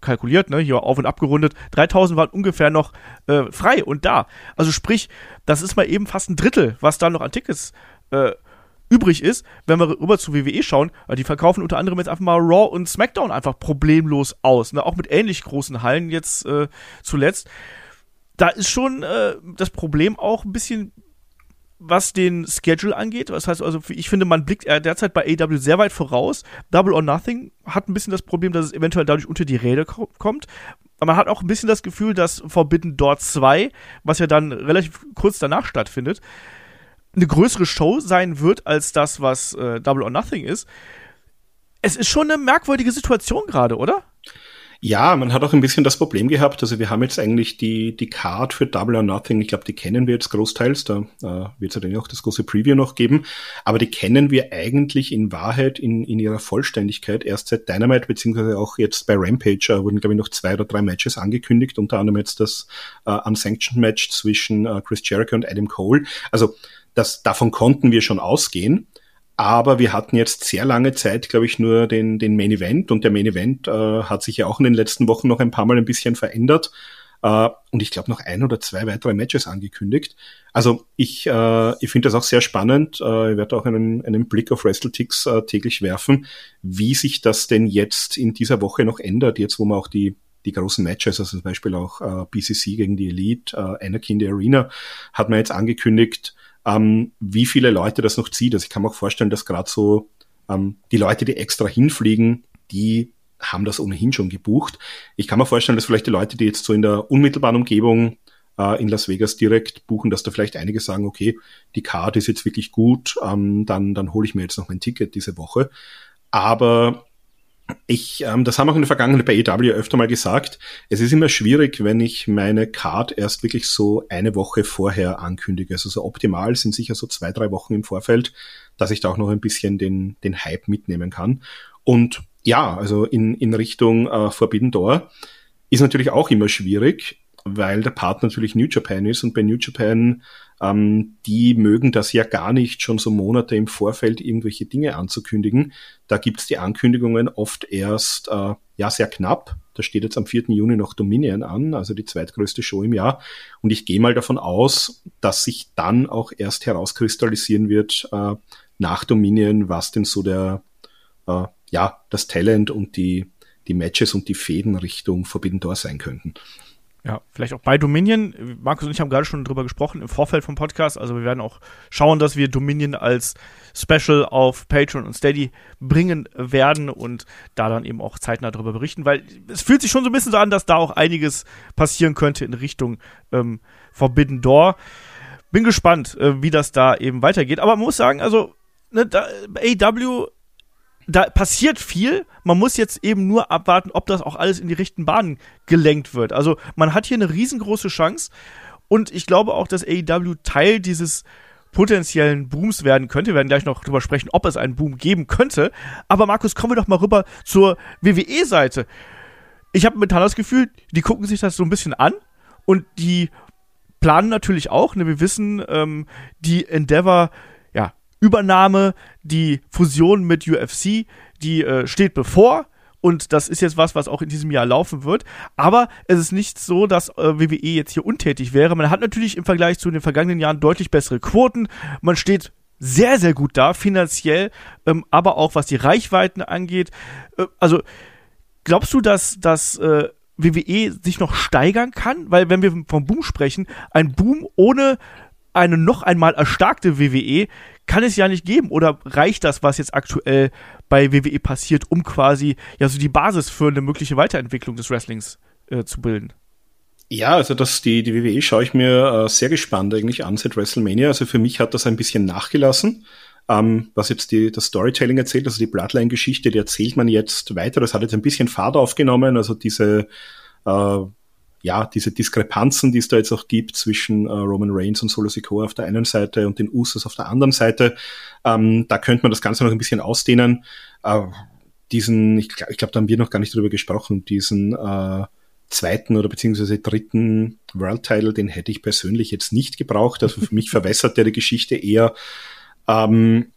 kalkuliert, ne, hier auf und abgerundet, 3000 waren ungefähr noch äh, frei und da. Also sprich, das ist mal eben fast ein Drittel, was da noch an Tickets äh, übrig ist, wenn wir rüber zu WWE schauen, die verkaufen unter anderem jetzt einfach mal Raw und SmackDown einfach problemlos aus, ne? auch mit ähnlich großen Hallen jetzt äh, zuletzt. Da ist schon äh, das Problem auch ein bisschen was den Schedule angeht. Das heißt also, ich finde, man blickt derzeit bei AW sehr weit voraus. Double or Nothing hat ein bisschen das Problem, dass es eventuell dadurch unter die Räder kommt. Aber man hat auch ein bisschen das Gefühl, dass Forbidden Door 2, was ja dann relativ kurz danach stattfindet, eine größere Show sein wird als das, was äh, Double or Nothing ist. Es ist schon eine merkwürdige Situation gerade, oder? Ja, man hat auch ein bisschen das Problem gehabt. Also wir haben jetzt eigentlich die, die Card für Double or Nothing. Ich glaube, die kennen wir jetzt großteils. Da äh, wird es ja dann auch das große Preview noch geben. Aber die kennen wir eigentlich in Wahrheit in, in ihrer Vollständigkeit erst seit Dynamite, beziehungsweise auch jetzt bei Rampage äh, wurden, glaube ich, noch zwei oder drei Matches angekündigt. Unter anderem jetzt das äh, Unsanctioned Match zwischen äh, Chris Jericho und Adam Cole. Also das, davon konnten wir schon ausgehen. Aber wir hatten jetzt sehr lange Zeit, glaube ich, nur den, den Main Event und der Main Event äh, hat sich ja auch in den letzten Wochen noch ein paar Mal ein bisschen verändert. Äh, und ich glaube noch ein oder zwei weitere Matches angekündigt. Also ich, äh, ich finde das auch sehr spannend. Äh, ich werde auch einen, einen Blick auf WrestleTix äh, täglich werfen, wie sich das denn jetzt in dieser Woche noch ändert, jetzt wo man auch die die großen Matches, also zum Beispiel auch äh, BCC gegen die Elite, äh, Anarchy in the Arena, hat man jetzt angekündigt, ähm, wie viele Leute das noch zieht. Also ich kann mir auch vorstellen, dass gerade so ähm, die Leute, die extra hinfliegen, die haben das ohnehin schon gebucht. Ich kann mir vorstellen, dass vielleicht die Leute, die jetzt so in der unmittelbaren Umgebung äh, in Las Vegas direkt buchen, dass da vielleicht einige sagen, okay, die Card ist jetzt wirklich gut, ähm, dann, dann hole ich mir jetzt noch mein Ticket diese Woche. Aber ich, ähm, das haben auch in der Vergangenheit bei EW öfter mal gesagt. Es ist immer schwierig, wenn ich meine Card erst wirklich so eine Woche vorher ankündige. Also so optimal sind sicher so zwei, drei Wochen im Vorfeld, dass ich da auch noch ein bisschen den, den Hype mitnehmen kann. Und ja, also in, in Richtung äh, Forbidden Door ist natürlich auch immer schwierig, weil der Part natürlich New Japan ist und bei New Japan ähm, die mögen das ja gar nicht, schon so Monate im Vorfeld irgendwelche Dinge anzukündigen. Da gibt's die Ankündigungen oft erst äh, ja sehr knapp. Da steht jetzt am 4. Juni noch Dominion an, also die zweitgrößte Show im Jahr. Und ich gehe mal davon aus, dass sich dann auch erst herauskristallisieren wird äh, nach Dominion, was denn so der äh, ja das Talent und die die Matches und die Fäden Richtung Forbidden Door sein könnten. Ja, vielleicht auch bei Dominion. Markus und ich haben gerade schon drüber gesprochen im Vorfeld vom Podcast. Also wir werden auch schauen, dass wir Dominion als Special auf Patreon und Steady bringen werden und da dann eben auch zeitnah darüber berichten, weil es fühlt sich schon so ein bisschen so an, dass da auch einiges passieren könnte in Richtung ähm, Forbidden Door. Bin gespannt, äh, wie das da eben weitergeht. Aber man muss sagen, also ne, da, AW da passiert viel. Man muss jetzt eben nur abwarten, ob das auch alles in die richtigen Bahnen gelenkt wird. Also man hat hier eine riesengroße Chance und ich glaube auch, dass AEW Teil dieses potenziellen Booms werden könnte. Wir werden gleich noch drüber sprechen, ob es einen Boom geben könnte. Aber Markus, kommen wir doch mal rüber zur WWE-Seite. Ich habe momentan das Gefühl, die gucken sich das so ein bisschen an und die planen natürlich auch. Ne? Wir wissen, ähm, die Endeavor Übernahme, die Fusion mit UFC, die äh, steht bevor. Und das ist jetzt was, was auch in diesem Jahr laufen wird. Aber es ist nicht so, dass äh, WWE jetzt hier untätig wäre. Man hat natürlich im Vergleich zu den vergangenen Jahren deutlich bessere Quoten. Man steht sehr, sehr gut da, finanziell, ähm, aber auch was die Reichweiten angeht. Äh, also, glaubst du, dass, dass äh, WWE sich noch steigern kann? Weil, wenn wir vom Boom sprechen, ein Boom ohne eine noch einmal erstarkte WWE kann es ja nicht geben. Oder reicht das, was jetzt aktuell bei WWE passiert, um quasi ja so die Basis für eine mögliche Weiterentwicklung des Wrestlings äh, zu bilden? Ja, also das, die, die WWE schaue ich mir äh, sehr gespannt eigentlich an seit WrestleMania. Also für mich hat das ein bisschen nachgelassen. Ähm, was jetzt die, das Storytelling erzählt, also die Bloodline-Geschichte, die erzählt man jetzt weiter. Das hat jetzt ein bisschen Fahrt aufgenommen. Also diese äh, ja, diese Diskrepanzen, die es da jetzt auch gibt zwischen äh, Roman Reigns und Solo Sikoa auf der einen Seite und den Usos auf der anderen Seite, ähm, da könnte man das Ganze noch ein bisschen ausdehnen. Äh, diesen, ich, glaube, da haben wir noch gar nicht drüber gesprochen, diesen äh, zweiten oder beziehungsweise dritten World Title, den hätte ich persönlich jetzt nicht gebraucht. Also für mich verwässert der die Geschichte eher. Ähm,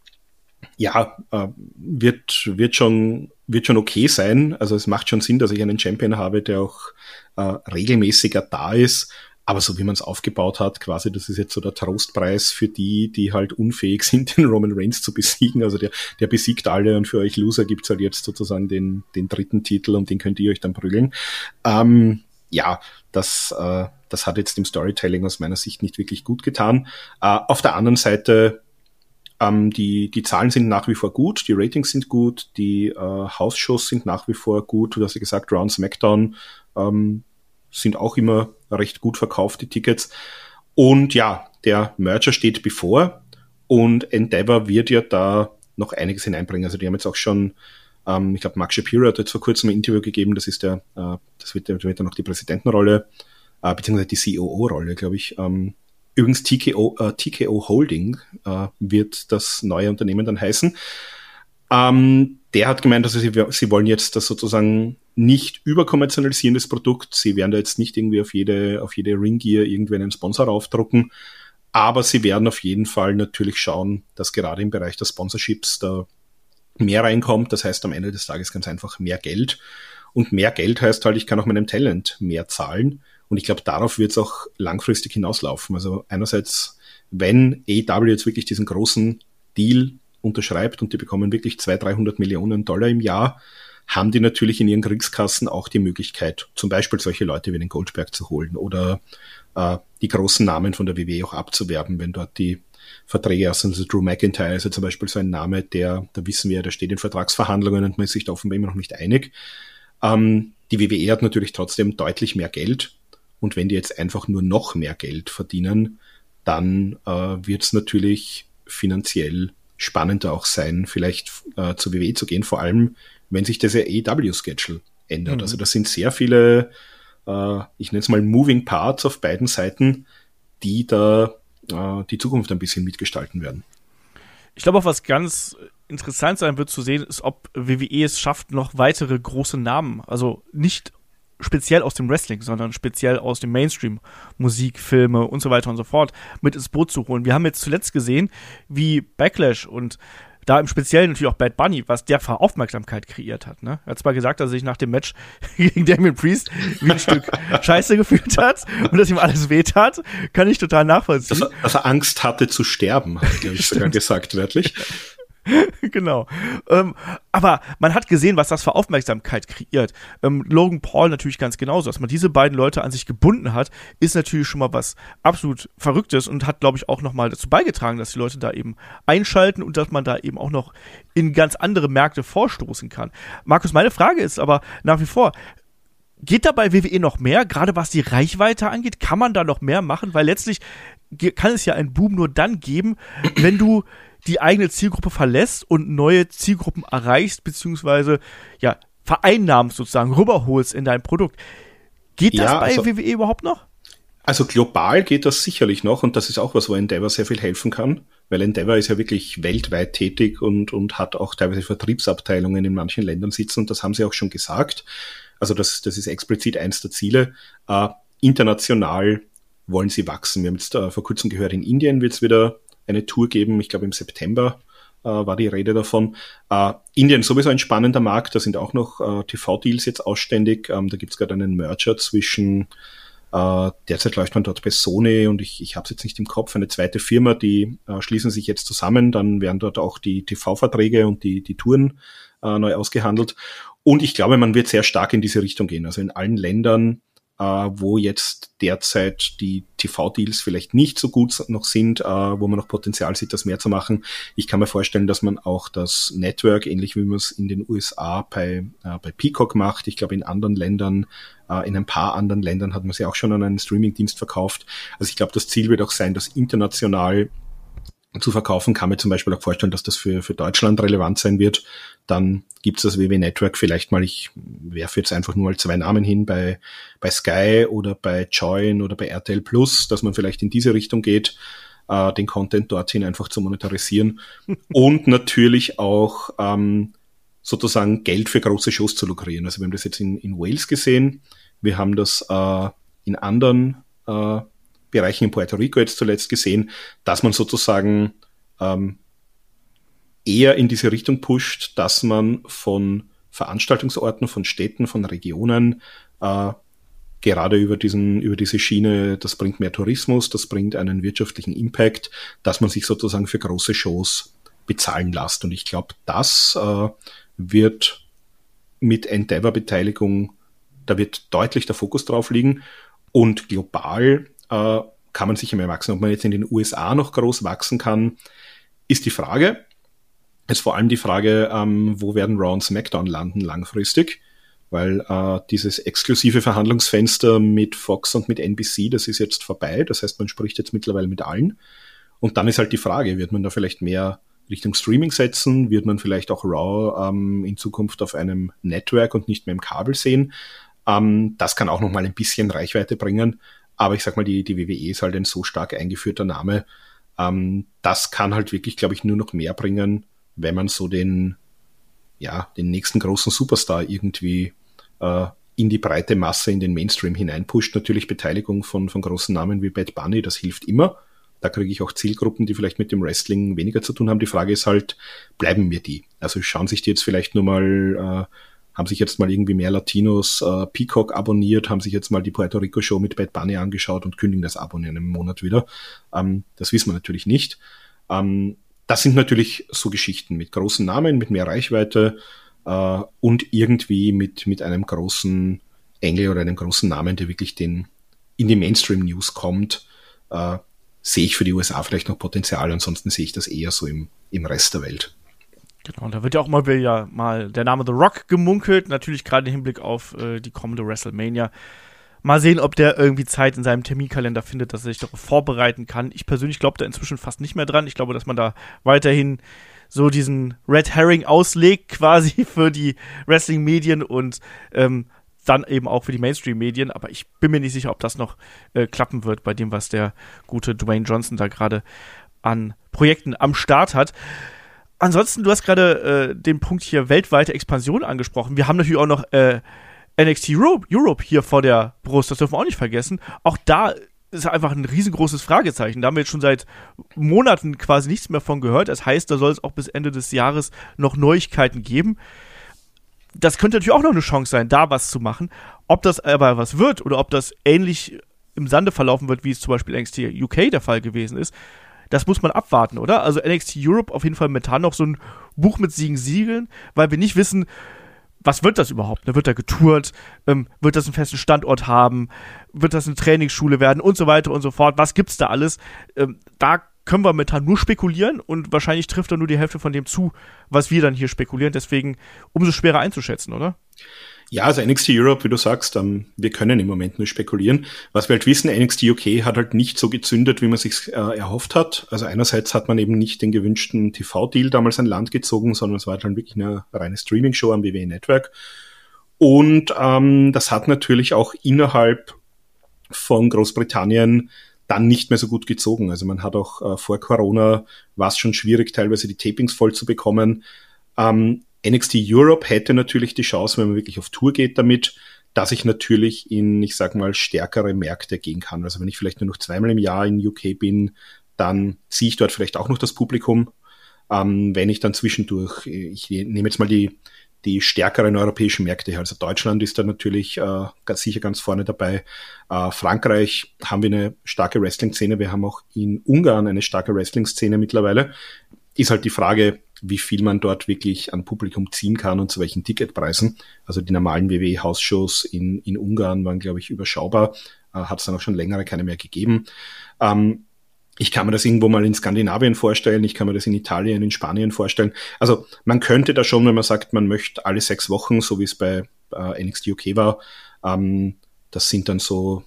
ja, äh, wird, wird schon, wird schon okay sein. Also es macht schon Sinn, dass ich einen Champion habe, der auch äh, regelmäßiger da ist. Aber so wie man es aufgebaut hat, quasi, das ist jetzt so der Trostpreis für die, die halt unfähig sind, den Roman Reigns zu besiegen. Also der, der besiegt alle und für euch Loser gibt's halt jetzt sozusagen den, den dritten Titel und den könnt ihr euch dann prügeln. Ähm, ja, das, äh, das hat jetzt dem Storytelling aus meiner Sicht nicht wirklich gut getan. Äh, auf der anderen Seite ähm, die, die Zahlen sind nach wie vor gut, die Ratings sind gut, die äh, Hausshows sind nach wie vor gut. Du hast ja gesagt, Round SmackDown ähm, sind auch immer recht gut verkauft, die Tickets. Und ja, der Merger steht bevor und Endeavor wird ja da noch einiges hineinbringen. Also die haben jetzt auch schon, ähm, ich glaube, Mark Shapiro hat jetzt vor kurzem ein Interview gegeben, das ist der, äh, das wird, wird dann noch die Präsidentenrolle, äh, beziehungsweise die COO-Rolle, glaube ich, ähm, Übrigens TKO, äh, TKO Holding äh, wird das neue Unternehmen dann heißen. Ähm, der hat gemeint, also sie, sie wollen jetzt das sozusagen nicht überkommerzialisieren, das Produkt. Sie werden da jetzt nicht irgendwie auf jede, auf jede Ringgear irgendwie einen Sponsor aufdrucken. Aber sie werden auf jeden Fall natürlich schauen, dass gerade im Bereich der Sponsorships da mehr reinkommt. Das heißt am Ende des Tages ganz einfach mehr Geld. Und mehr Geld heißt halt, ich kann auch meinem Talent mehr zahlen. Und ich glaube, darauf wird es auch langfristig hinauslaufen. Also einerseits, wenn AEW jetzt wirklich diesen großen Deal unterschreibt und die bekommen wirklich 200, 300 Millionen Dollar im Jahr, haben die natürlich in ihren Kriegskassen auch die Möglichkeit, zum Beispiel solche Leute wie den Goldberg zu holen oder äh, die großen Namen von der WWE auch abzuwerben, wenn dort die Verträge aus Also Drew McIntyre ist ja zum Beispiel so ein Name, der, da wissen wir, der steht in Vertragsverhandlungen und man ist sich da offenbar immer noch nicht einig. Ähm, die WWE hat natürlich trotzdem deutlich mehr Geld Und wenn die jetzt einfach nur noch mehr Geld verdienen, dann äh, wird es natürlich finanziell spannender auch sein, vielleicht äh, zur WWE zu gehen, vor allem wenn sich das AEW-Schedule ändert. Mhm. Also das sind sehr viele, äh, ich nenne es mal Moving Parts auf beiden Seiten, die da äh, die Zukunft ein bisschen mitgestalten werden. Ich glaube auch, was ganz interessant sein wird zu sehen, ist, ob WWE es schafft, noch weitere große Namen, also nicht speziell aus dem Wrestling, sondern speziell aus dem Mainstream, Musik, Filme und so weiter und so fort, mit ins Boot zu holen. Wir haben jetzt zuletzt gesehen, wie Backlash und da im Speziellen natürlich auch Bad Bunny, was der für Aufmerksamkeit kreiert hat. Ne? Er hat zwar gesagt, dass er sich nach dem Match gegen Damien Priest wie ein Stück Scheiße gefühlt hat und dass ihm alles wehtat, kann ich total nachvollziehen. Dass er, dass er Angst hatte zu sterben, hat er sogar gesagt, wörtlich. genau. Ähm, aber man hat gesehen, was das für Aufmerksamkeit kreiert. Ähm, Logan Paul natürlich ganz genauso. Dass man diese beiden Leute an sich gebunden hat, ist natürlich schon mal was absolut Verrücktes und hat, glaube ich, auch nochmal dazu beigetragen, dass die Leute da eben einschalten und dass man da eben auch noch in ganz andere Märkte vorstoßen kann. Markus, meine Frage ist aber nach wie vor, Geht da bei WWE noch mehr, gerade was die Reichweite angeht? Kann man da noch mehr machen? Weil letztlich kann es ja einen Boom nur dann geben, wenn du die eigene Zielgruppe verlässt und neue Zielgruppen erreichst, beziehungsweise ja, vereinnahmst sozusagen, rüberholst in dein Produkt. Geht das ja, bei also, WWE überhaupt noch? Also global geht das sicherlich noch und das ist auch was, wo Endeavor sehr viel helfen kann, weil Endeavor ist ja wirklich weltweit tätig und, und hat auch teilweise Vertriebsabteilungen in manchen Ländern sitzen und das haben sie auch schon gesagt. Also das, das ist explizit eins der Ziele. Äh, international wollen sie wachsen. Wir haben jetzt äh, vor kurzem gehört, in Indien wird es wieder eine Tour geben, ich glaube im September äh, war die Rede davon. Äh, Indien sowieso ein spannender Markt, da sind auch noch äh, TV-Deals jetzt ausständig. Ähm, da gibt es gerade einen Merger zwischen, äh, derzeit läuft man dort bei Sony und ich, ich habe es jetzt nicht im Kopf, eine zweite Firma, die äh, schließen sich jetzt zusammen, dann werden dort auch die TV-Verträge und die, die Touren äh, neu ausgehandelt. Und ich glaube, man wird sehr stark in diese Richtung gehen. Also in allen Ländern äh, wo jetzt derzeit die TV-Deals vielleicht nicht so gut noch sind, äh, wo man noch Potenzial sieht, das mehr zu machen. Ich kann mir vorstellen, dass man auch das Network, ähnlich wie man es in den USA bei, äh, bei Peacock macht, ich glaube in anderen Ländern, äh, in ein paar anderen Ländern hat man sie auch schon an einen Streaming-Dienst verkauft. Also ich glaube, das Ziel wird auch sein, dass international zu verkaufen, kann mir zum Beispiel auch vorstellen, dass das für, für Deutschland relevant sein wird. Dann gibt es das WW Network vielleicht mal, ich werfe jetzt einfach nur mal zwei Namen hin, bei, bei Sky oder bei Join oder bei RTL Plus, dass man vielleicht in diese Richtung geht, äh, den Content dorthin einfach zu monetarisieren und natürlich auch ähm, sozusagen Geld für große Shows zu lukrieren. Also wir haben das jetzt in, in Wales gesehen, wir haben das äh, in anderen äh, Bereichen in Puerto Rico jetzt zuletzt gesehen, dass man sozusagen ähm, eher in diese Richtung pusht, dass man von Veranstaltungsorten, von Städten, von Regionen äh, gerade über diesen, über diese Schiene, das bringt mehr Tourismus, das bringt einen wirtschaftlichen Impact, dass man sich sozusagen für große Shows bezahlen lässt. Und ich glaube, das äh, wird mit Endeavor-Beteiligung, da wird deutlich der Fokus drauf liegen. Und global äh, kann man sicher mehr wachsen. Ob man jetzt in den USA noch groß wachsen kann, ist die Frage. Ist vor allem die Frage, ähm, wo werden Raw und SmackDown landen langfristig, weil äh, dieses exklusive Verhandlungsfenster mit Fox und mit NBC, das ist jetzt vorbei. Das heißt, man spricht jetzt mittlerweile mit allen. Und dann ist halt die Frage, wird man da vielleicht mehr Richtung Streaming setzen? Wird man vielleicht auch Raw ähm, in Zukunft auf einem Network und nicht mehr im Kabel sehen? Ähm, das kann auch noch mal ein bisschen Reichweite bringen. Aber ich sag mal, die, die WWE ist halt ein so stark eingeführter Name. Ähm, das kann halt wirklich, glaube ich, nur noch mehr bringen, wenn man so den, ja, den nächsten großen Superstar irgendwie äh, in die breite Masse, in den Mainstream hineinpusht. Natürlich Beteiligung von, von großen Namen wie Bad Bunny, das hilft immer. Da kriege ich auch Zielgruppen, die vielleicht mit dem Wrestling weniger zu tun haben. Die Frage ist halt, bleiben mir die? Also schauen sich die jetzt vielleicht nur mal äh, haben sich jetzt mal irgendwie mehr Latinos äh, Peacock abonniert, haben sich jetzt mal die Puerto Rico Show mit Bad Bunny angeschaut und kündigen das Abo in einem Monat wieder. Ähm, das wissen wir natürlich nicht. Ähm, das sind natürlich so Geschichten mit großen Namen, mit mehr Reichweite äh, und irgendwie mit, mit einem großen Engel oder einem großen Namen, der wirklich den, in die Mainstream-News kommt, äh, sehe ich für die USA vielleicht noch Potenzial. Ansonsten sehe ich das eher so im, im Rest der Welt. Genau, da wird ja auch mal wieder mal der Name The Rock gemunkelt, natürlich gerade im Hinblick auf äh, die kommende WrestleMania. Mal sehen, ob der irgendwie Zeit in seinem Terminkalender findet, dass er sich darauf vorbereiten kann. Ich persönlich glaube da inzwischen fast nicht mehr dran. Ich glaube, dass man da weiterhin so diesen Red Herring auslegt, quasi für die Wrestling-Medien und ähm, dann eben auch für die Mainstream-Medien. Aber ich bin mir nicht sicher, ob das noch äh, klappen wird bei dem, was der gute Dwayne Johnson da gerade an Projekten am Start hat. Ansonsten, du hast gerade äh, den Punkt hier weltweite Expansion angesprochen. Wir haben natürlich auch noch äh, NXT Europe, Europe hier vor der Brust, das dürfen wir auch nicht vergessen. Auch da ist einfach ein riesengroßes Fragezeichen. Da haben wir jetzt schon seit Monaten quasi nichts mehr von gehört. Das heißt, da soll es auch bis Ende des Jahres noch Neuigkeiten geben. Das könnte natürlich auch noch eine Chance sein, da was zu machen. Ob das aber was wird oder ob das ähnlich im Sande verlaufen wird, wie es zum Beispiel NXT UK der Fall gewesen ist, das muss man abwarten, oder? Also NXT Europe auf jeden Fall momentan noch so ein Buch mit Siegen Siegeln, weil wir nicht wissen, was wird das überhaupt? Ne? Wird da getourt? Ähm, wird das einen festen Standort haben? Wird das eine Trainingsschule werden? Und so weiter und so fort. Was gibt's da alles? Ähm, da können wir momentan nur spekulieren und wahrscheinlich trifft er nur die Hälfte von dem zu, was wir dann hier spekulieren. Deswegen umso schwerer einzuschätzen, oder? Ja, also NXT Europe, wie du sagst, ähm, wir können im Moment nur spekulieren. Was wir halt wissen, NXT UK hat halt nicht so gezündet, wie man sich äh, erhofft hat. Also einerseits hat man eben nicht den gewünschten TV-Deal damals an Land gezogen, sondern es war halt wirklich eine reine Streaming-Show am WWE Network. Und ähm, das hat natürlich auch innerhalb von Großbritannien dann nicht mehr so gut gezogen. Also man hat auch äh, vor Corona war es schon schwierig, teilweise die Tapings voll zu bekommen. Ähm, NXT Europe hätte natürlich die Chance, wenn man wirklich auf Tour geht damit, dass ich natürlich in, ich sag mal, stärkere Märkte gehen kann. Also wenn ich vielleicht nur noch zweimal im Jahr in UK bin, dann ziehe ich dort vielleicht auch noch das Publikum. Ähm, wenn ich dann zwischendurch, ich nehme jetzt mal die, die stärkeren europäischen Märkte Also Deutschland ist da natürlich äh, ganz sicher ganz vorne dabei. Äh, Frankreich haben wir eine starke Wrestling-Szene. Wir haben auch in Ungarn eine starke Wrestling-Szene mittlerweile. Ist halt die Frage, wie viel man dort wirklich an Publikum ziehen kann und zu welchen Ticketpreisen. Also die normalen WWE-Hausshows in, in Ungarn waren, glaube ich, überschaubar. Äh, Hat es dann auch schon längere keine mehr gegeben. Ähm, ich kann mir das irgendwo mal in Skandinavien vorstellen, ich kann mir das in Italien, in Spanien vorstellen. Also man könnte da schon, wenn man sagt, man möchte alle sechs Wochen, so wie es bei äh, NXT UK war, ähm, das sind dann so,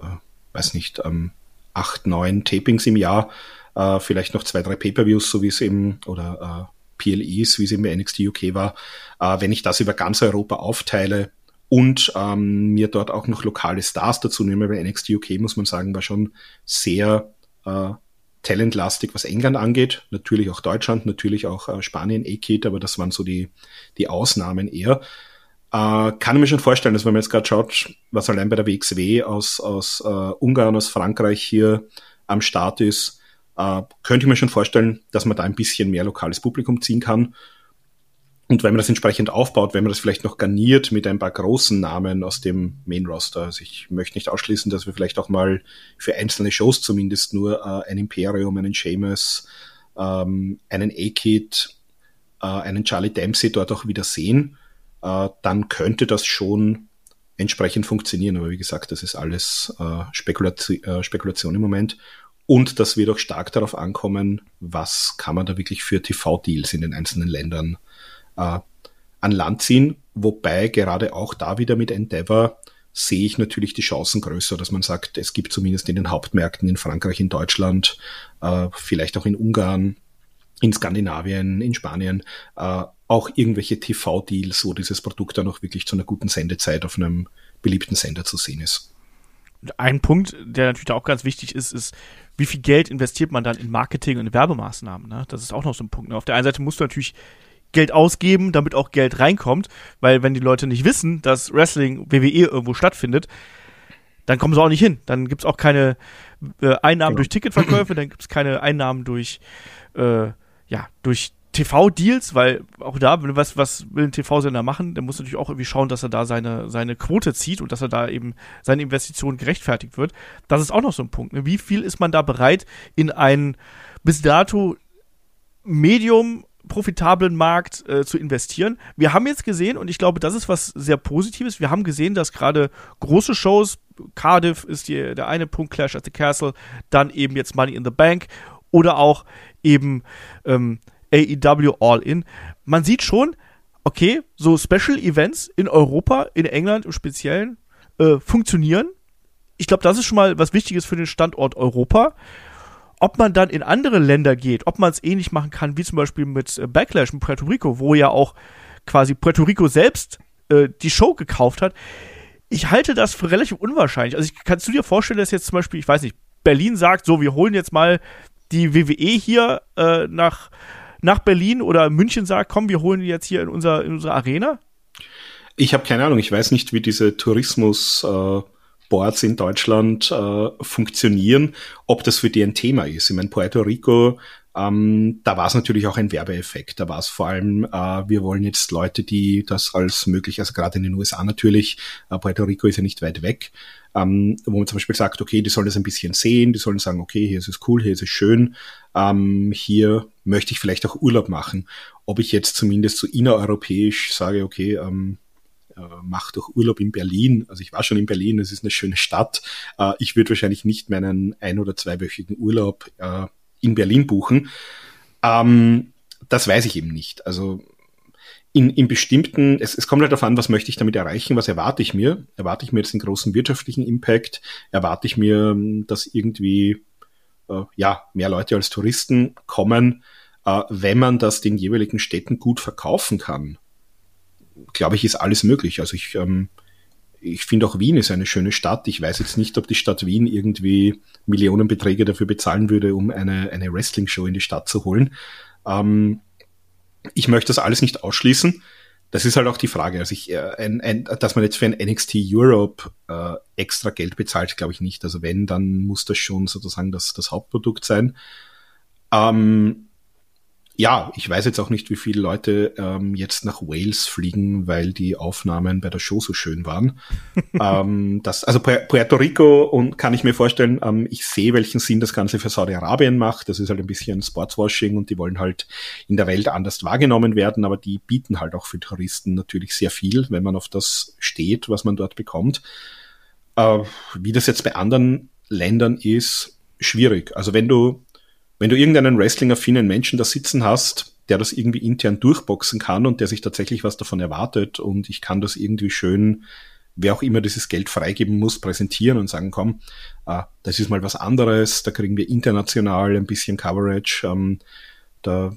äh, weiß nicht, ähm, acht, neun Tapings im Jahr, äh, vielleicht noch zwei, drei Pay-per-Views, so wie es eben, oder äh, PLEs, wie es eben bei NXT UK war, äh, wenn ich das über ganz Europa aufteile und ähm, mir dort auch noch lokale Stars dazu nehme, bei NXT UK muss man sagen, war schon sehr äh, talentlastig, was England angeht, natürlich auch Deutschland, natürlich auch äh, Spanien, E-Kit, aber das waren so die, die Ausnahmen eher. Äh, kann ich mir schon vorstellen, dass wenn man jetzt gerade schaut, was allein bei der WXW aus, aus äh, Ungarn, aus Frankreich hier am Start ist, äh, könnte ich mir schon vorstellen, dass man da ein bisschen mehr lokales Publikum ziehen kann. Und wenn man das entsprechend aufbaut, wenn man das vielleicht noch garniert mit ein paar großen Namen aus dem Main Roster. Also ich möchte nicht ausschließen, dass wir vielleicht auch mal für einzelne Shows zumindest nur äh, ein Imperium, einen Seamus, ähm, einen A-Kid, äh, einen Charlie Dempsey dort auch wieder sehen, äh, dann könnte das schon entsprechend funktionieren. Aber wie gesagt, das ist alles äh, Spekulation, äh, Spekulation im Moment. Und das wird auch stark darauf ankommen, was kann man da wirklich für TV-Deals in den einzelnen Ländern äh, an Land ziehen. Wobei gerade auch da wieder mit Endeavor sehe ich natürlich die Chancen größer, dass man sagt, es gibt zumindest in den Hauptmärkten in Frankreich, in Deutschland, äh, vielleicht auch in Ungarn, in Skandinavien, in Spanien, äh, auch irgendwelche TV-Deals, wo dieses Produkt dann auch wirklich zu einer guten Sendezeit auf einem beliebten Sender zu sehen ist. Ein Punkt, der natürlich auch ganz wichtig ist, ist, wie viel Geld investiert man dann in Marketing und Werbemaßnahmen? Ne? Das ist auch noch so ein Punkt. Ne? Auf der einen Seite musst du natürlich Geld ausgeben, damit auch Geld reinkommt, weil wenn die Leute nicht wissen, dass Wrestling WWE irgendwo stattfindet, dann kommen sie auch nicht hin. Dann gibt's auch keine äh, Einnahmen genau. durch Ticketverkäufe, dann gibt's keine Einnahmen durch äh, ja durch TV-Deals, weil auch da, was, was will ein TV-Sender machen, der muss natürlich auch irgendwie schauen, dass er da seine, seine Quote zieht und dass er da eben seine Investition gerechtfertigt wird. Das ist auch noch so ein Punkt. Ne? Wie viel ist man da bereit, in ein bis dato Medium profitablen Markt äh, zu investieren. Wir haben jetzt gesehen, und ich glaube, das ist was sehr Positives, wir haben gesehen, dass gerade große Shows, Cardiff ist die, der eine Punkt, Clash at the Castle, dann eben jetzt Money in the Bank oder auch eben ähm, AEW All In. Man sieht schon, okay, so Special Events in Europa, in England im Speziellen, äh, funktionieren. Ich glaube, das ist schon mal was Wichtiges für den Standort Europa. Ob man dann in andere Länder geht, ob man es ähnlich machen kann, wie zum Beispiel mit äh, Backlash in Puerto Rico, wo ja auch quasi Puerto Rico selbst äh, die Show gekauft hat. Ich halte das für relativ unwahrscheinlich. Also, ich, kannst du dir vorstellen, dass jetzt zum Beispiel, ich weiß nicht, Berlin sagt, so, wir holen jetzt mal die WWE hier äh, nach, nach Berlin oder München sagt, komm, wir holen die jetzt hier in, unser, in unsere Arena? Ich habe keine Ahnung, ich weiß nicht, wie diese Tourismus äh, Boards in Deutschland äh, funktionieren, ob das für die ein Thema ist. Ich meine, Puerto Rico, ähm, da war es natürlich auch ein Werbeeffekt. Da war es vor allem, äh, wir wollen jetzt Leute, die das als möglich, also gerade in den USA natürlich, äh, Puerto Rico ist ja nicht weit weg, ähm, wo man zum Beispiel sagt, okay, die sollen das ein bisschen sehen, die sollen sagen, okay, hier ist es cool, hier ist es schön, ähm, hier möchte ich vielleicht auch Urlaub machen. Ob ich jetzt zumindest so innereuropäisch sage, okay, ähm, äh, mach doch Urlaub in Berlin. Also ich war schon in Berlin, es ist eine schöne Stadt. Äh, ich würde wahrscheinlich nicht meinen ein- oder zweiwöchigen Urlaub äh, in Berlin buchen. Ähm, das weiß ich eben nicht. Also in, in bestimmten, es, es kommt halt darauf an, was möchte ich damit erreichen, was erwarte ich mir? Erwarte ich mir jetzt einen großen wirtschaftlichen Impact? Erwarte ich mir, dass irgendwie äh, ja, mehr Leute als Touristen kommen, äh, wenn man das den jeweiligen Städten gut verkaufen kann? Glaube ich, ist alles möglich. Also ich, ähm, ich finde auch Wien ist eine schöne Stadt. Ich weiß jetzt nicht, ob die Stadt Wien irgendwie Millionenbeträge dafür bezahlen würde, um eine, eine Wrestling-Show in die Stadt zu holen. Ähm, ich möchte das alles nicht ausschließen. Das ist halt auch die Frage. Also ich, äh, ein, ein, dass man jetzt für ein NXT Europe äh, extra Geld bezahlt, glaube ich nicht. Also wenn, dann muss das schon sozusagen das, das Hauptprodukt sein. Ähm, ja, ich weiß jetzt auch nicht, wie viele Leute ähm, jetzt nach Wales fliegen, weil die Aufnahmen bei der Show so schön waren. ähm, das, also Puerto Rico und kann ich mir vorstellen, ähm, ich sehe, welchen Sinn das Ganze für Saudi-Arabien macht. Das ist halt ein bisschen Sportswashing und die wollen halt in der Welt anders wahrgenommen werden, aber die bieten halt auch für Touristen natürlich sehr viel, wenn man auf das steht, was man dort bekommt. Äh, wie das jetzt bei anderen Ländern ist, schwierig. Also wenn du wenn du irgendeinen Wrestling-affinen Menschen da sitzen hast, der das irgendwie intern durchboxen kann und der sich tatsächlich was davon erwartet und ich kann das irgendwie schön, wer auch immer dieses Geld freigeben muss, präsentieren und sagen, komm, äh, das ist mal was anderes, da kriegen wir international ein bisschen Coverage, ähm, da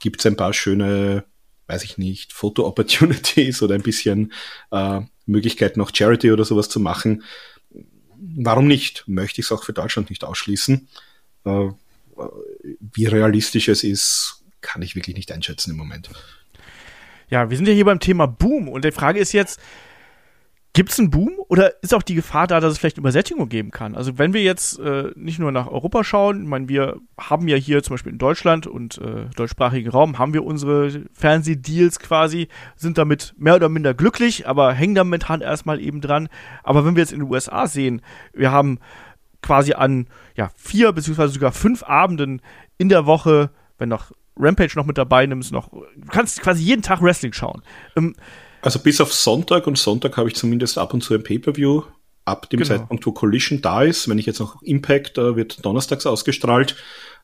gibt's ein paar schöne, weiß ich nicht, Foto-Opportunities oder ein bisschen äh, Möglichkeiten, noch Charity oder sowas zu machen. Warum nicht? Möchte ich es auch für Deutschland nicht ausschließen. Wie realistisch es ist, kann ich wirklich nicht einschätzen im Moment. Ja, wir sind ja hier beim Thema Boom und die Frage ist jetzt, Gibt es einen Boom oder ist auch die Gefahr da, dass es vielleicht Übersättigung geben kann? Also wenn wir jetzt äh, nicht nur nach Europa schauen, ich meine, wir haben ja hier zum Beispiel in Deutschland und äh, deutschsprachigen Raum haben wir unsere Fernsehdeals quasi, sind damit mehr oder minder glücklich, aber hängen da momentan erstmal eben dran. Aber wenn wir jetzt in den USA sehen, wir haben quasi an ja, vier beziehungsweise sogar fünf Abenden in der Woche, wenn noch Rampage noch mit dabei nimmst, noch, du kannst quasi jeden Tag Wrestling schauen. Ähm, also bis auf Sonntag und Sonntag habe ich zumindest ab und zu ein Pay-Per-View. Ab dem genau. Zeitpunkt, wo Collision da ist, wenn ich jetzt noch Impact, äh, wird donnerstags ausgestrahlt,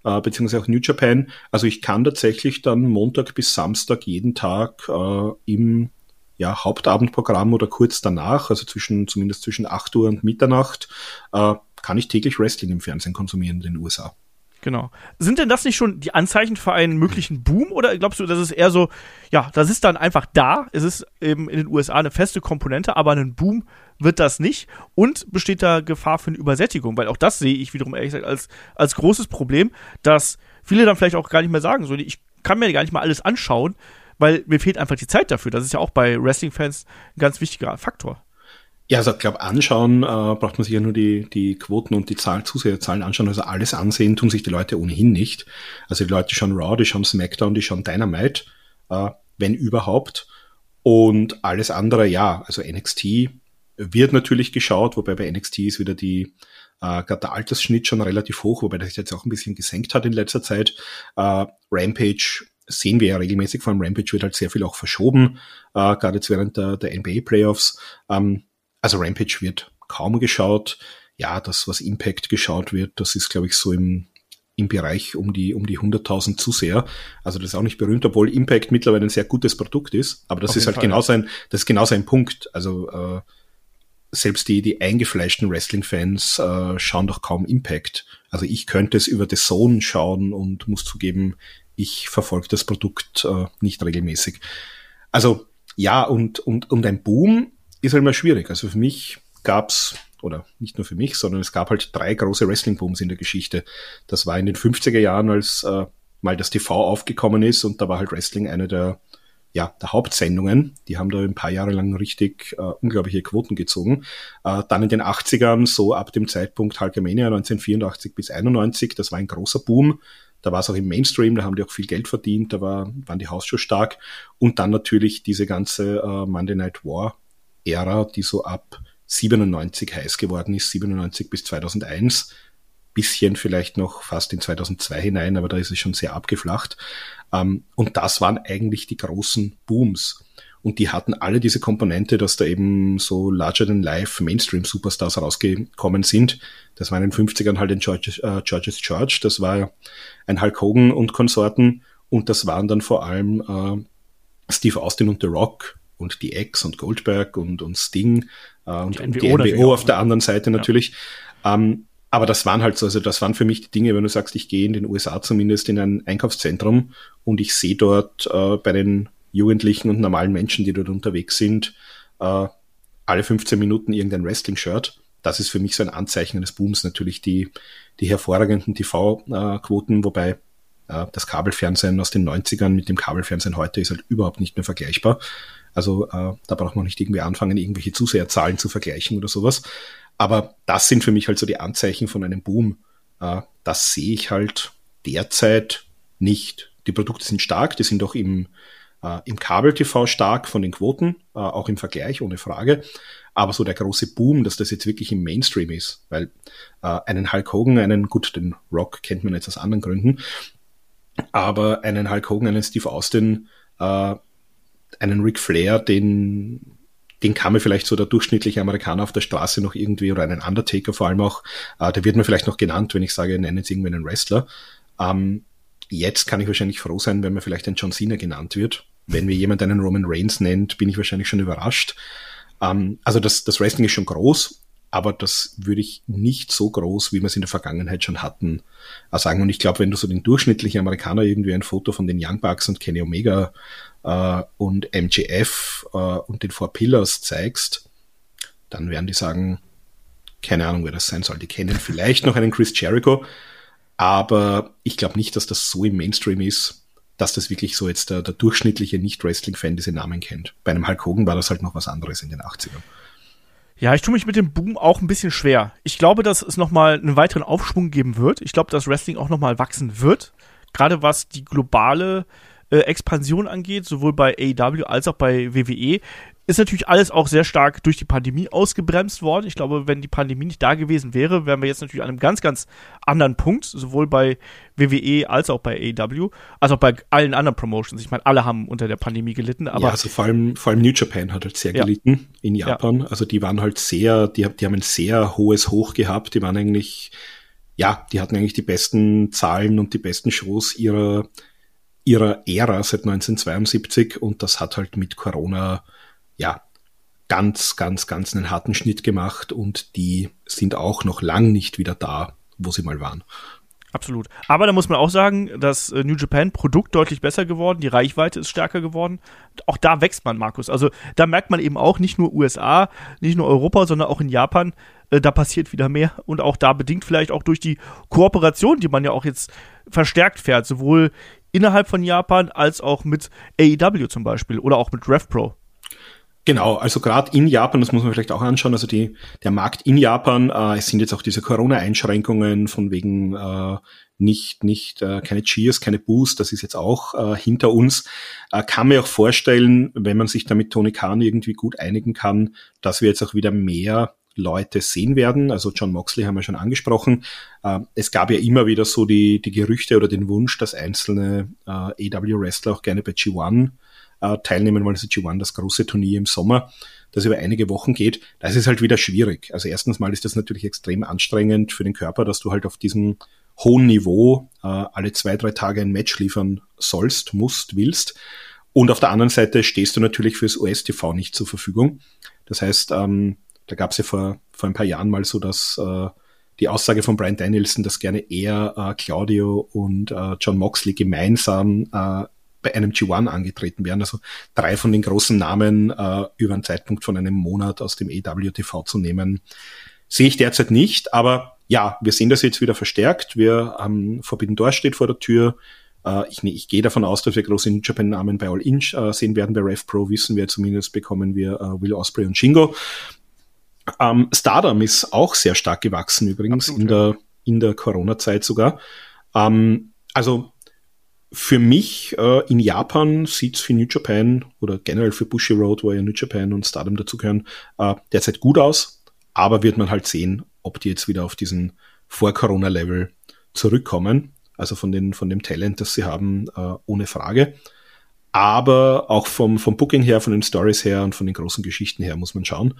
äh, beziehungsweise auch New Japan. Also ich kann tatsächlich dann Montag bis Samstag jeden Tag äh, im ja, Hauptabendprogramm oder kurz danach, also zwischen, zumindest zwischen 8 Uhr und Mitternacht, äh, kann ich täglich Wrestling im Fernsehen konsumieren in den USA. Genau. Sind denn das nicht schon die Anzeichen für einen möglichen Boom oder glaubst du, das ist eher so, ja, das ist dann einfach da, es ist eben in den USA eine feste Komponente, aber einen Boom wird das nicht und besteht da Gefahr für eine Übersättigung, weil auch das sehe ich wiederum ehrlich gesagt als, als großes Problem, dass viele dann vielleicht auch gar nicht mehr sagen, so, ich kann mir gar nicht mal alles anschauen, weil mir fehlt einfach die Zeit dafür. Das ist ja auch bei Wrestling-Fans ein ganz wichtiger Faktor. Ja, also ich glaube, anschauen äh, braucht man sich ja nur die, die Quoten und die Zahl, Zuseherzahlen anschauen. Also alles ansehen tun sich die Leute ohnehin nicht. Also die Leute schauen Raw, die schauen SmackDown, die schauen Dynamite, äh, wenn überhaupt. Und alles andere, ja, also NXT wird natürlich geschaut, wobei bei NXT ist wieder die, äh, gerade der Altersschnitt schon relativ hoch, wobei das jetzt auch ein bisschen gesenkt hat in letzter Zeit. Äh, Rampage sehen wir ja regelmäßig, vor allem Rampage wird halt sehr viel auch verschoben, äh, gerade jetzt während der, der NBA-Playoffs. Ähm, also Rampage wird kaum geschaut. Ja, das, was Impact geschaut wird, das ist, glaube ich, so im, im Bereich um die, um die 100.000 Zuseher. Also das ist auch nicht berühmt, obwohl Impact mittlerweile ein sehr gutes Produkt ist. Aber das Auf ist halt Fall, genauso ein, das ist genauso ein Punkt. Also, äh, selbst die, die eingefleischten Wrestling-Fans äh, schauen doch kaum Impact. Also ich könnte es über The Zone schauen und muss zugeben, ich verfolge das Produkt äh, nicht regelmäßig. Also ja, und, und, und ein Boom ist halt immer schwierig. Also für mich gab's oder nicht nur für mich, sondern es gab halt drei große Wrestling-Booms in der Geschichte. Das war in den 50er Jahren, als äh, mal das TV aufgekommen ist und da war halt Wrestling eine der ja, der Hauptsendungen. Die haben da ein paar Jahre lang richtig äh, unglaubliche Quoten gezogen. Äh, dann in den 80ern, so ab dem Zeitpunkt Hulkamania 1984 bis 91, das war ein großer Boom. Da war es auch im Mainstream, da haben die auch viel Geld verdient, da war, waren die Hausschuhe stark. Und dann natürlich diese ganze äh, Monday Night War Ära, die so ab 97 heiß geworden ist, 97 bis 2001 bisschen vielleicht noch fast in 2002 hinein, aber da ist es schon sehr abgeflacht. Ähm, und das waren eigentlich die großen Booms. Und die hatten alle diese Komponente, dass da eben so larger than life Mainstream-Superstars rausgekommen sind. Das war in den 50ern halt ein George, äh, George's George, das war ein Hulk Hogan und Konsorten. Und das waren dann vor allem äh, Steve Austin und The Rock und die X und Goldberg und, und Sting äh, und die NWO, die NWO auf der anderen Seite natürlich. Ja. Ähm, aber das waren halt so, also das waren für mich die Dinge, wenn du sagst, ich gehe in den USA zumindest in ein Einkaufszentrum und ich sehe dort äh, bei den Jugendlichen und normalen Menschen, die dort unterwegs sind, äh, alle 15 Minuten irgendein Wrestling-Shirt. Das ist für mich so ein Anzeichen eines Booms. Natürlich die, die hervorragenden TV-Quoten, wobei äh, das Kabelfernsehen aus den 90ern mit dem Kabelfernsehen heute ist halt überhaupt nicht mehr vergleichbar. Also äh, da braucht man nicht irgendwie anfangen, irgendwelche Zuseherzahlen zu vergleichen oder sowas. Aber das sind für mich halt so die Anzeichen von einem Boom. Äh, das sehe ich halt derzeit nicht. Die Produkte sind stark, die sind auch im, äh, im Kabel-TV stark von den Quoten, äh, auch im Vergleich, ohne Frage. Aber so der große Boom, dass das jetzt wirklich im Mainstream ist, weil äh, einen Hulk Hogan, einen, gut, den Rock kennt man jetzt aus anderen Gründen, aber einen Hulk Hogan, einen Steve Austin, äh, einen Ric Flair, den den kann man vielleicht so der durchschnittliche Amerikaner auf der Straße noch irgendwie oder einen Undertaker vor allem auch, äh, der wird mir vielleicht noch genannt, wenn ich sage, nenne jetzt irgendwie einen Wrestler. Ähm, jetzt kann ich wahrscheinlich froh sein, wenn mir vielleicht ein John Cena genannt wird. Wenn mir jemand einen Roman Reigns nennt, bin ich wahrscheinlich schon überrascht. Ähm, also das, das Wrestling ist schon groß, aber das würde ich nicht so groß, wie wir es in der Vergangenheit schon hatten, äh, sagen. Und ich glaube, wenn du so den durchschnittlichen Amerikaner irgendwie ein Foto von den Young Bucks und Kenny Omega äh, und MGF äh, und den Four Pillars zeigst, dann werden die sagen, keine Ahnung, wer das sein soll. Die kennen vielleicht noch einen Chris Jericho, aber ich glaube nicht, dass das so im Mainstream ist, dass das wirklich so jetzt der, der durchschnittliche Nicht-Wrestling-Fan diese Namen kennt. Bei einem Hulk Hogan war das halt noch was anderes in den 80ern. Ja, ich tue mich mit dem Boom auch ein bisschen schwer. Ich glaube, dass es nochmal einen weiteren Aufschwung geben wird. Ich glaube, dass Wrestling auch nochmal wachsen wird. Gerade was die globale äh, Expansion angeht, sowohl bei AEW als auch bei WWE, ist natürlich alles auch sehr stark durch die Pandemie ausgebremst worden. Ich glaube, wenn die Pandemie nicht da gewesen wäre, wären wir jetzt natürlich an einem ganz, ganz anderen Punkt, sowohl bei WWE als auch bei AEW, als auch bei allen anderen Promotions. Ich meine, alle haben unter der Pandemie gelitten, aber. Ja, also vor allem, vor allem New Japan hat halt sehr ja. gelitten in Japan. Ja. Also die waren halt sehr, die, die haben ein sehr hohes Hoch gehabt. Die waren eigentlich, ja, die hatten eigentlich die besten Zahlen und die besten Shows ihrer, ihrer Ära seit 1972 und das hat halt mit Corona ja ganz, ganz, ganz einen harten Schnitt gemacht und die sind auch noch lang nicht wieder da, wo sie mal waren. Absolut. Aber da muss man auch sagen, das äh, New Japan Produkt deutlich besser geworden, die Reichweite ist stärker geworden. Auch da wächst man, Markus. Also da merkt man eben auch nicht nur USA, nicht nur Europa, sondern auch in Japan, äh, da passiert wieder mehr und auch da bedingt vielleicht auch durch die Kooperation, die man ja auch jetzt verstärkt fährt, sowohl innerhalb von Japan als auch mit AEW zum Beispiel oder auch mit RevPro. Genau, also gerade in Japan, das muss man vielleicht auch anschauen, also die, der Markt in Japan, äh, es sind jetzt auch diese Corona-Einschränkungen von wegen äh, nicht, nicht, äh, keine Cheers, keine Boost, das ist jetzt auch äh, hinter uns. Äh, kann mir auch vorstellen, wenn man sich da mit Tony Khan irgendwie gut einigen kann, dass wir jetzt auch wieder mehr Leute sehen werden. Also John Moxley haben wir schon angesprochen. Äh, es gab ja immer wieder so die, die Gerüchte oder den Wunsch, dass einzelne äh, AW-Wrestler auch gerne bei G1 äh, teilnehmen wollen. Also G1, das große Turnier im Sommer, das über einige Wochen geht. Das ist halt wieder schwierig. Also erstens mal ist das natürlich extrem anstrengend für den Körper, dass du halt auf diesem hohen Niveau äh, alle zwei, drei Tage ein Match liefern sollst, musst, willst. Und auf der anderen Seite stehst du natürlich fürs US-TV nicht zur Verfügung. Das heißt, ähm, da gab es ja vor, vor ein paar Jahren mal so, dass äh, die Aussage von Brian Danielson, dass gerne er, äh, Claudio und äh, John Moxley gemeinsam äh, bei einem G1 angetreten wären. Also drei von den großen Namen äh, über einen Zeitpunkt von einem Monat aus dem EWTV zu nehmen, sehe ich derzeit nicht. Aber ja, wir sehen das jetzt wieder verstärkt. Wir haben Forbidden Door steht vor der Tür. Äh, ich, ich gehe davon aus, dass wir große New Japan Namen bei All In äh, sehen werden. Bei Rev Pro wissen wir zumindest bekommen wir äh, Will Osprey und Shingo. Ähm, Stardom ist auch sehr stark gewachsen übrigens Absolut, in der, in der Corona-Zeit sogar. Ähm, also für mich äh, in Japan sieht's für New Japan oder generell für Bushi Road, wo ja New Japan und Stardom dazugehören, äh, derzeit gut aus. Aber wird man halt sehen, ob die jetzt wieder auf diesen Vor-Corona-Level zurückkommen. Also von, den, von dem Talent, das sie haben, äh, ohne Frage. Aber auch vom, vom Booking her, von den Stories her und von den großen Geschichten her muss man schauen.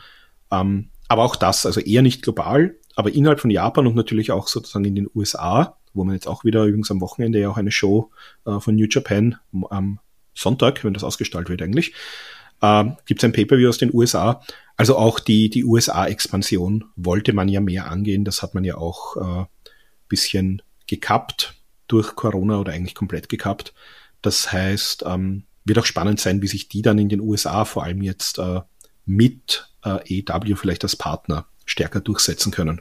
Ähm, aber auch das, also eher nicht global, aber innerhalb von Japan und natürlich auch sozusagen in den USA, wo man jetzt auch wieder übrigens am Wochenende ja auch eine Show äh, von New Japan am Sonntag, wenn das ausgestaltet wird eigentlich, äh, gibt es ein Pay-Per-View aus den USA. Also auch die, die USA-Expansion wollte man ja mehr angehen. Das hat man ja auch äh, bisschen gekappt durch Corona oder eigentlich komplett gekappt. Das heißt, ähm, wird auch spannend sein, wie sich die dann in den USA vor allem jetzt äh, mit äh, EW vielleicht als Partner stärker durchsetzen können.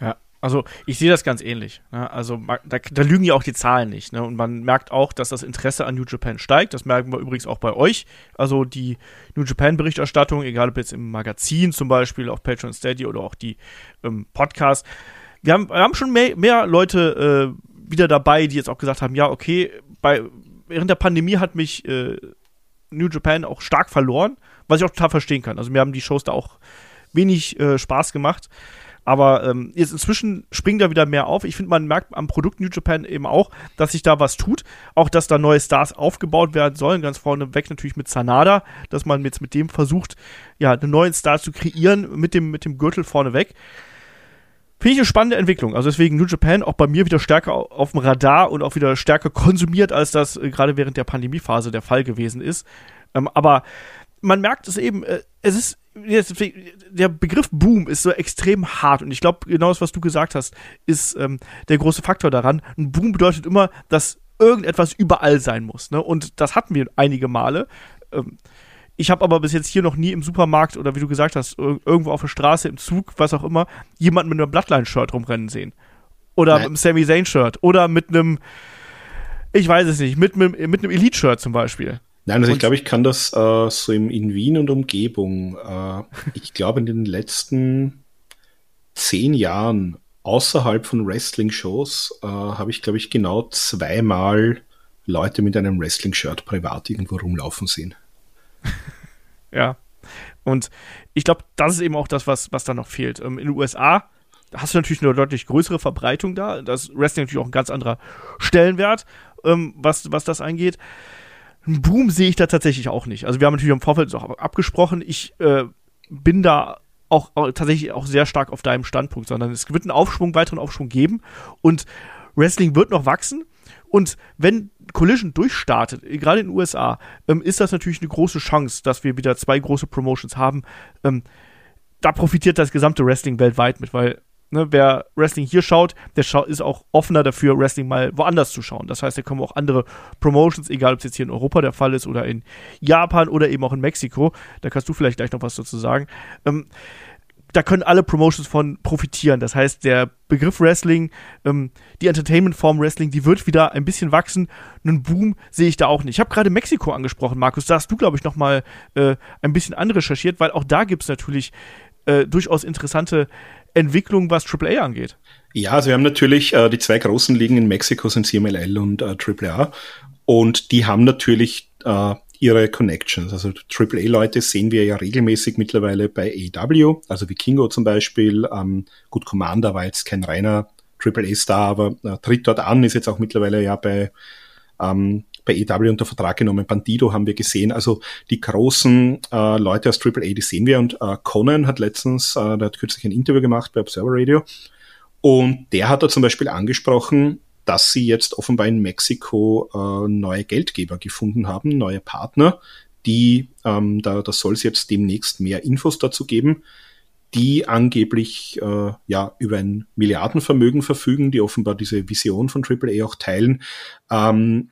Ja, also ich sehe das ganz ähnlich. Ne? Also da, da, lügen ja auch die Zahlen nicht. Ne? Und man merkt auch, dass das Interesse an New Japan steigt. Das merken wir übrigens auch bei euch. Also die New Japan-Berichterstattung, egal ob jetzt im Magazin zum Beispiel, auf Patreon Steady oder auch die ähm, Podcasts. Wir haben, wir haben schon mehr, mehr Leute äh, wieder dabei, die jetzt auch gesagt haben, ja, okay, bei, während der Pandemie hat mich äh, New Japan auch stark verloren, was ich auch total verstehen kann. Also mir haben die Shows da auch wenig äh, Spaß gemacht. Aber ähm, jetzt inzwischen springt da wieder mehr auf. Ich finde, man merkt am Produkt New Japan eben auch, dass sich da was tut. Auch, dass da neue Stars aufgebaut werden sollen. Ganz vorne weg natürlich mit Sanada, dass man jetzt mit dem versucht, ja, einen neuen Star zu kreieren, mit dem, mit dem Gürtel vorne weg. Finde ich eine spannende Entwicklung. Also deswegen New Japan auch bei mir wieder stärker auf dem Radar und auch wieder stärker konsumiert, als das äh, gerade während der Pandemiephase der Fall gewesen ist. Ähm, aber man merkt es eben, äh, es ist der Begriff Boom ist so extrem hart und ich glaube, genau das, was du gesagt hast, ist ähm, der große Faktor daran. Ein Boom bedeutet immer, dass irgendetwas überall sein muss. Ne? Und das hatten wir einige Male. Ähm, ich habe aber bis jetzt hier noch nie im Supermarkt oder wie du gesagt hast, irgendwo auf der Straße, im Zug, was auch immer, jemanden mit einem Bloodline-Shirt rumrennen sehen. Oder Nein. mit einem Sami Zayn-Shirt. Oder mit einem, ich weiß es nicht, mit, mit, mit einem Elite-Shirt zum Beispiel. Nein, also und ich glaube, ich kann das äh, so im, in Wien und Umgebung, äh, ich glaube in den letzten zehn Jahren außerhalb von Wrestling-Shows äh, habe ich, glaube ich, genau zweimal Leute mit einem Wrestling-Shirt privat irgendwo rumlaufen sehen. ja. Und ich glaube, das ist eben auch das, was, was da noch fehlt. Ähm, in den USA hast du natürlich eine deutlich größere Verbreitung da. Das Wrestling natürlich auch ein ganz anderer Stellenwert, ähm, was, was das angeht. Ein Boom sehe ich da tatsächlich auch nicht. Also wir haben natürlich im Vorfeld auch abgesprochen. Ich äh, bin da auch, auch, tatsächlich auch sehr stark auf deinem Standpunkt, sondern es wird einen Aufschwung, weiteren Aufschwung geben und Wrestling wird noch wachsen. Und wenn Collision durchstartet, gerade in den USA, ähm, ist das natürlich eine große Chance, dass wir wieder zwei große Promotions haben. Ähm, da profitiert das gesamte Wrestling weltweit mit, weil Ne, wer Wrestling hier schaut, der scha ist auch offener dafür, Wrestling mal woanders zu schauen. Das heißt, da kommen auch andere Promotions, egal ob es jetzt hier in Europa der Fall ist oder in Japan oder eben auch in Mexiko. Da kannst du vielleicht gleich noch was dazu sagen. Ähm, da können alle Promotions von profitieren. Das heißt, der Begriff Wrestling, ähm, die Entertainment-Form Wrestling, die wird wieder ein bisschen wachsen. Einen Boom sehe ich da auch nicht. Ich habe gerade Mexiko angesprochen, Markus. Da hast du, glaube ich, noch mal äh, ein bisschen anrecherchiert, weil auch da gibt es natürlich äh, durchaus interessante Entwicklung, was AAA angeht. Ja, also wir haben natürlich äh, die zwei großen Ligen in Mexiko sind CMLL und äh, AAA und die haben natürlich äh, ihre Connections. Also AAA-Leute sehen wir ja regelmäßig mittlerweile bei AEW, also wie Kingo zum Beispiel. Ähm, gut, Commander war jetzt kein reiner AAA-Star, aber äh, tritt dort an, ist jetzt auch mittlerweile ja bei ähm, bei EW unter Vertrag genommen. Bandido haben wir gesehen. Also die großen äh, Leute aus AAA, die sehen wir. Und äh, Conan hat letztens, äh, der hat kürzlich ein Interview gemacht bei Observer Radio. Und der hat da zum Beispiel angesprochen, dass sie jetzt offenbar in Mexiko äh, neue Geldgeber gefunden haben, neue Partner, die, ähm, da, da soll es jetzt demnächst mehr Infos dazu geben, die angeblich äh, ja über ein Milliardenvermögen verfügen, die offenbar diese Vision von AAA auch teilen. Ähm,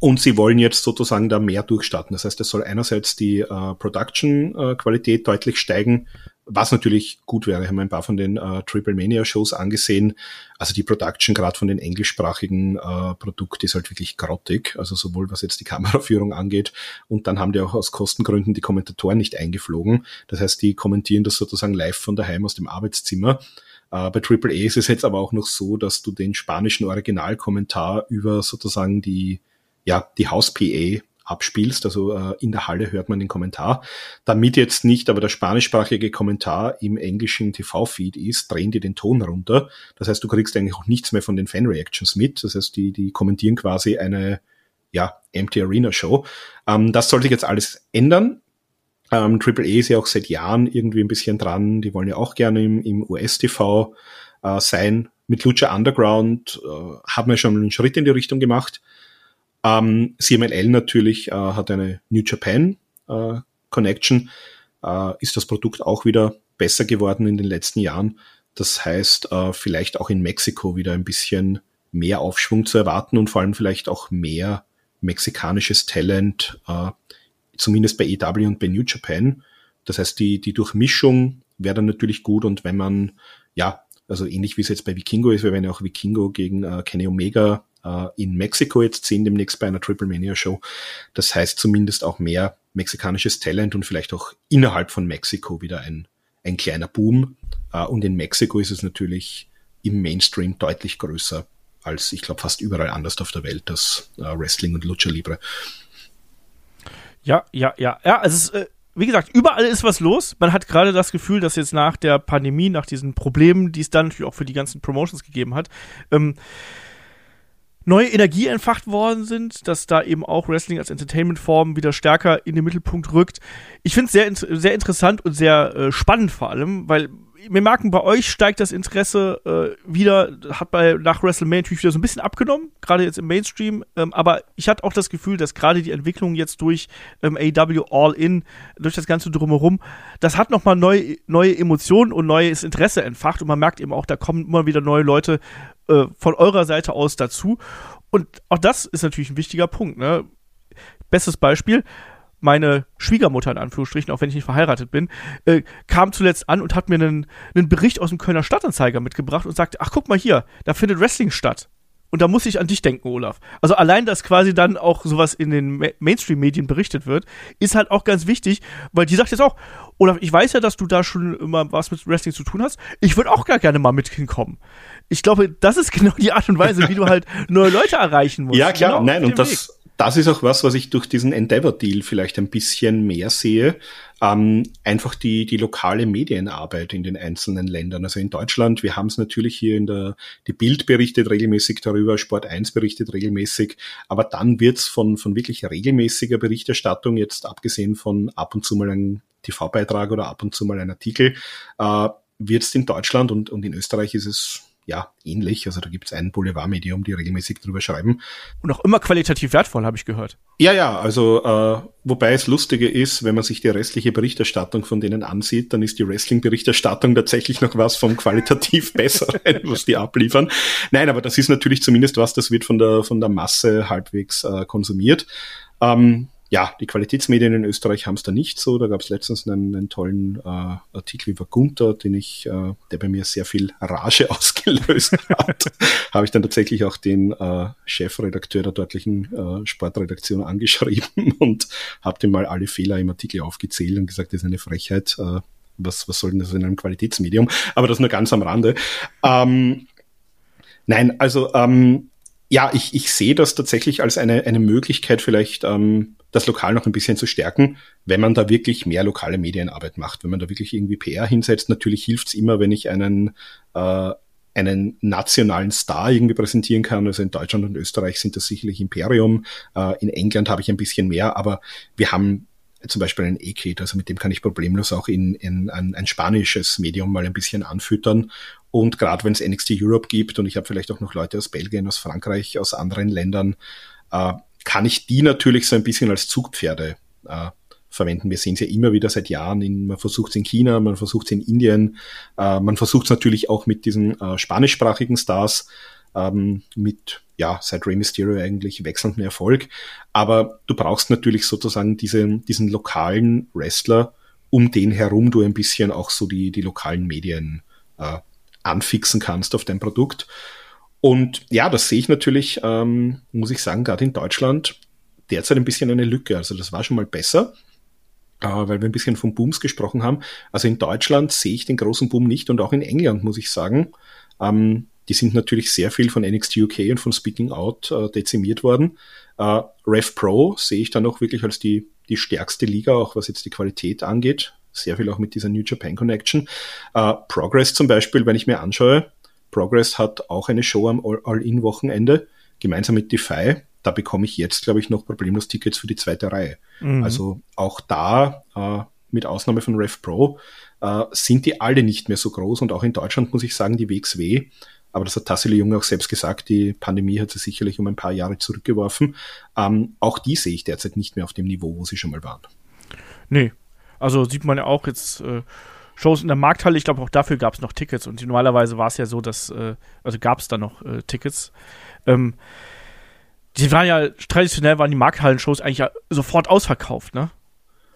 und sie wollen jetzt sozusagen da mehr durchstarten. Das heißt, es soll einerseits die äh, Production-Qualität äh, deutlich steigen, was natürlich gut wäre. Ich habe ein paar von den äh, Triple Mania Shows angesehen. Also die Production gerade von den englischsprachigen äh, Produkten ist halt wirklich grottig. Also sowohl was jetzt die Kameraführung angeht und dann haben die auch aus Kostengründen die Kommentatoren nicht eingeflogen. Das heißt, die kommentieren das sozusagen live von daheim aus dem Arbeitszimmer. Äh, bei Triple A ist es jetzt aber auch noch so, dass du den spanischen Originalkommentar über sozusagen die ja, die Haus-PA abspielst, also äh, in der Halle hört man den Kommentar. Damit jetzt nicht aber der spanischsprachige Kommentar im englischen TV-Feed ist, drehen die den Ton runter. Das heißt, du kriegst eigentlich auch nichts mehr von den Fan-Reactions mit. Das heißt, die, die kommentieren quasi eine ja, Empty Arena Show. Ähm, das soll sich jetzt alles ändern. Ähm, Triple A ist ja auch seit Jahren irgendwie ein bisschen dran. Die wollen ja auch gerne im, im US-TV äh, sein. Mit Lucha Underground äh, haben wir schon einen Schritt in die Richtung gemacht. Ähm, CMLL natürlich äh, hat eine New Japan äh, Connection, äh, ist das Produkt auch wieder besser geworden in den letzten Jahren. Das heißt, äh, vielleicht auch in Mexiko wieder ein bisschen mehr Aufschwung zu erwarten und vor allem vielleicht auch mehr mexikanisches Talent, äh, zumindest bei EW und bei New Japan. Das heißt, die, die Durchmischung wäre dann natürlich gut und wenn man, ja, also ähnlich wie es jetzt bei Vikingo ist, wir werden ja auch Vikingo gegen äh, Kenny Omega äh, in Mexiko jetzt sehen, demnächst bei einer Triple Mania Show. Das heißt zumindest auch mehr mexikanisches Talent und vielleicht auch innerhalb von Mexiko wieder ein, ein kleiner Boom. Äh, und in Mexiko ist es natürlich im Mainstream deutlich größer als, ich glaube, fast überall anders auf der Welt, das äh, Wrestling und Lucha Libre. Ja, ja, ja. Ja, also es, äh, wie gesagt, überall ist was los. Man hat gerade das Gefühl, dass jetzt nach der Pandemie, nach diesen Problemen, die es dann natürlich auch für die ganzen Promotions gegeben hat, ähm, neue Energie entfacht worden sind, dass da eben auch Wrestling als Entertainment-Form wieder stärker in den Mittelpunkt rückt. Ich finde es sehr, sehr interessant und sehr äh, spannend vor allem, weil wir merken, bei euch steigt das Interesse äh, wieder, hat bei nach WrestleMania natürlich wieder so ein bisschen abgenommen, gerade jetzt im Mainstream. Ähm, aber ich hatte auch das Gefühl, dass gerade die Entwicklung jetzt durch ähm, AW All In, durch das Ganze drumherum, das hat nochmal neue, neue Emotionen und neues Interesse entfacht. Und man merkt eben auch, da kommen immer wieder neue Leute äh, von eurer Seite aus dazu. Und auch das ist natürlich ein wichtiger Punkt. Ne? Bestes Beispiel meine Schwiegermutter in Anführungsstrichen, auch wenn ich nicht verheiratet bin, äh, kam zuletzt an und hat mir einen, einen Bericht aus dem Kölner Stadtanzeiger mitgebracht und sagte, ach guck mal hier, da findet Wrestling statt. Und da muss ich an dich denken, Olaf. Also allein, dass quasi dann auch sowas in den Ma Mainstream-Medien berichtet wird, ist halt auch ganz wichtig, weil die sagt jetzt auch, Olaf, ich weiß ja, dass du da schon immer was mit Wrestling zu tun hast. Ich würde auch gar gerne mal mit hinkommen. Ich glaube, das ist genau die Art und Weise, wie du halt neue Leute erreichen musst. Ja, klar, genau, nein, und das, das ist auch was, was ich durch diesen Endeavor-Deal vielleicht ein bisschen mehr sehe. Ähm, einfach die, die lokale Medienarbeit in den einzelnen Ländern. Also in Deutschland, wir haben es natürlich hier in der, die Bild berichtet regelmäßig darüber, Sport 1 berichtet regelmäßig, aber dann wird's von, von wirklich regelmäßiger Berichterstattung, jetzt abgesehen von ab und zu mal ein TV-Beitrag oder ab und zu mal ein Artikel, äh, wird's in Deutschland und, und in Österreich ist es ja, ähnlich. Also da gibt es ein Boulevardmedium, die regelmäßig drüber schreiben. Und auch immer qualitativ wertvoll, habe ich gehört. Ja, ja, also äh, wobei es lustige ist, wenn man sich die restliche Berichterstattung von denen ansieht, dann ist die Wrestling-Berichterstattung tatsächlich noch was vom qualitativ besseren, was die abliefern. Nein, aber das ist natürlich zumindest was, das wird von der von der Masse halbwegs äh, konsumiert. Ähm, ja, die Qualitätsmedien in Österreich haben es da nicht so. Da gab es letztens einen, einen tollen äh, Artikel über Gunther, den ich, äh, der bei mir sehr viel Rage ausgelöst hat. Habe ich dann tatsächlich auch den äh, Chefredakteur der dortlichen äh, Sportredaktion angeschrieben und habe dem mal alle Fehler im Artikel aufgezählt und gesagt, das ist eine Frechheit. Äh, was, was soll denn das in einem Qualitätsmedium? Aber das nur ganz am Rande. Ähm, nein, also ähm, ja, ich, ich sehe das tatsächlich als eine, eine Möglichkeit, vielleicht ähm, das Lokal noch ein bisschen zu stärken, wenn man da wirklich mehr lokale Medienarbeit macht, wenn man da wirklich irgendwie PR hinsetzt. Natürlich hilft's immer, wenn ich einen äh, einen nationalen Star irgendwie präsentieren kann. Also in Deutschland und Österreich sind das sicherlich Imperium. Äh, in England habe ich ein bisschen mehr, aber wir haben zum Beispiel einen E-Kit, also mit dem kann ich problemlos auch in, in ein, ein spanisches Medium mal ein bisschen anfüttern. Und gerade wenn es NXT Europe gibt und ich habe vielleicht auch noch Leute aus Belgien, aus Frankreich, aus anderen Ländern, äh, kann ich die natürlich so ein bisschen als Zugpferde äh, verwenden. Wir sehen es ja immer wieder seit Jahren. In, man versucht es in China, man versucht es in Indien, äh, man versucht es natürlich auch mit diesen äh, spanischsprachigen Stars, ähm, mit ja, seit Rey Mysterio eigentlich wechselnden Erfolg. Aber du brauchst natürlich sozusagen diese, diesen lokalen Wrestler, um den herum du ein bisschen auch so die, die lokalen Medien äh, anfixen kannst auf dein Produkt. Und ja, das sehe ich natürlich, ähm, muss ich sagen, gerade in Deutschland derzeit ein bisschen eine Lücke. Also das war schon mal besser, äh, weil wir ein bisschen von Booms gesprochen haben. Also in Deutschland sehe ich den großen Boom nicht und auch in England muss ich sagen. Ähm, die sind natürlich sehr viel von NXT UK und von Speaking Out äh, dezimiert worden. Äh, Rev Pro sehe ich dann auch wirklich als die, die stärkste Liga, auch was jetzt die Qualität angeht. Sehr viel auch mit dieser New Japan Connection. Äh, Progress zum Beispiel, wenn ich mir anschaue, Progress hat auch eine Show am All-In-Wochenende, gemeinsam mit Defy. Da bekomme ich jetzt, glaube ich, noch problemlos Tickets für die zweite Reihe. Mhm. Also auch da, äh, mit Ausnahme von Rev Pro, äh, sind die alle nicht mehr so groß. Und auch in Deutschland muss ich sagen, die WXW aber das hat Tassili Junge auch selbst gesagt, die Pandemie hat sie sicherlich um ein paar Jahre zurückgeworfen. Ähm, auch die sehe ich derzeit nicht mehr auf dem Niveau, wo sie schon mal waren. Nee, also sieht man ja auch jetzt äh, Shows in der Markthalle, ich glaube auch dafür gab es noch Tickets und normalerweise war es ja so, dass, äh, also gab es da noch äh, Tickets. Ähm, die waren ja, traditionell waren die Markthallen-Shows eigentlich ja sofort ausverkauft, ne?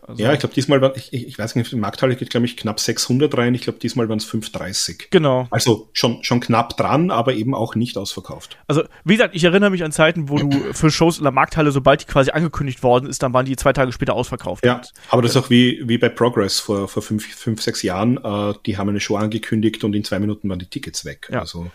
Also ja, ich glaube, diesmal war, ich, ich weiß nicht, die Markthalle geht, glaube ich, knapp 600 rein. Ich glaube, diesmal waren es 530. Genau. Also schon, schon knapp dran, aber eben auch nicht ausverkauft. Also, wie gesagt, ich erinnere mich an Zeiten, wo du für Shows in der Markthalle, sobald die quasi angekündigt worden ist, dann waren die zwei Tage später ausverkauft. Ja, aber das ist auch wie, wie bei Progress vor, vor fünf, fünf, sechs Jahren. Äh, die haben eine Show angekündigt und in zwei Minuten waren die Tickets weg. Ja. Also,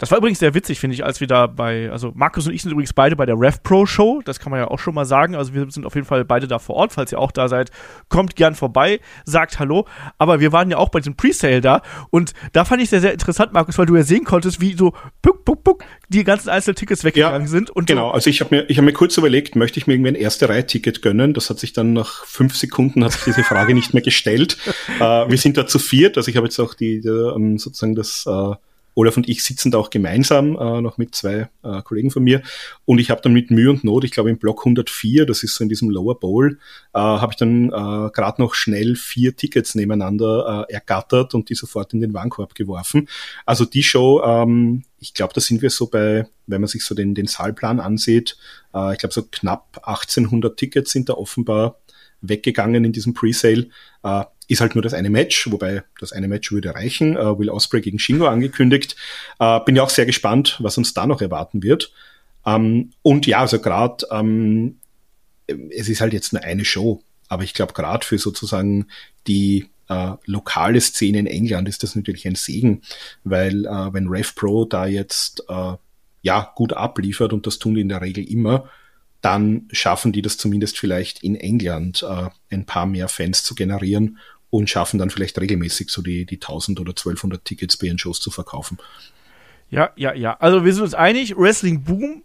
das war übrigens sehr witzig, finde ich, als wir da bei, also Markus und ich sind übrigens beide bei der Rev Pro Show, das kann man ja auch schon mal sagen. Also wir sind auf jeden Fall beide da vor Ort, falls ihr auch da seid, kommt gern vorbei, sagt Hallo. Aber wir waren ja auch bei diesem Presale da und da fand ich sehr, sehr interessant, Markus, weil du ja sehen konntest, wie so puck, puck, puck, die ganzen einzelnen Tickets weggegangen ja, sind. Und genau, so. also ich habe mir, ich habe mir kurz überlegt, möchte ich mir irgendwie ein erste Reihe-Ticket gönnen? Das hat sich dann nach fünf Sekunden hat sich diese Frage nicht mehr gestellt. äh, wir sind da zu viert, also ich habe jetzt auch die, die ähm, sozusagen das äh, Olaf und ich sitzen da auch gemeinsam, äh, noch mit zwei äh, Kollegen von mir. Und ich habe dann mit Mühe und Not, ich glaube im Block 104, das ist so in diesem Lower Bowl, äh, habe ich dann äh, gerade noch schnell vier Tickets nebeneinander äh, ergattert und die sofort in den Warenkorb geworfen. Also die Show, ähm, ich glaube, da sind wir so bei, wenn man sich so den, den Saalplan ansieht, äh, ich glaube so knapp 1800 Tickets sind da offenbar weggegangen in diesem Presale. Äh, ist halt nur das eine Match, wobei das eine Match würde reichen. Äh, Will Osprey gegen Shingo angekündigt. Äh, bin ja auch sehr gespannt, was uns da noch erwarten wird. Ähm, und ja, also gerade, ähm, es ist halt jetzt nur eine Show, aber ich glaube gerade für sozusagen die äh, lokale Szene in England ist das natürlich ein Segen, weil äh, wenn Rev Pro da jetzt äh, ja gut abliefert und das tun die in der Regel immer, dann schaffen die das zumindest vielleicht in England äh, ein paar mehr Fans zu generieren und schaffen dann vielleicht regelmäßig so die, die 1000 oder 1200 Tickets bei ihren Shows zu verkaufen. Ja, ja, ja. Also wir sind uns einig, Wrestling Boom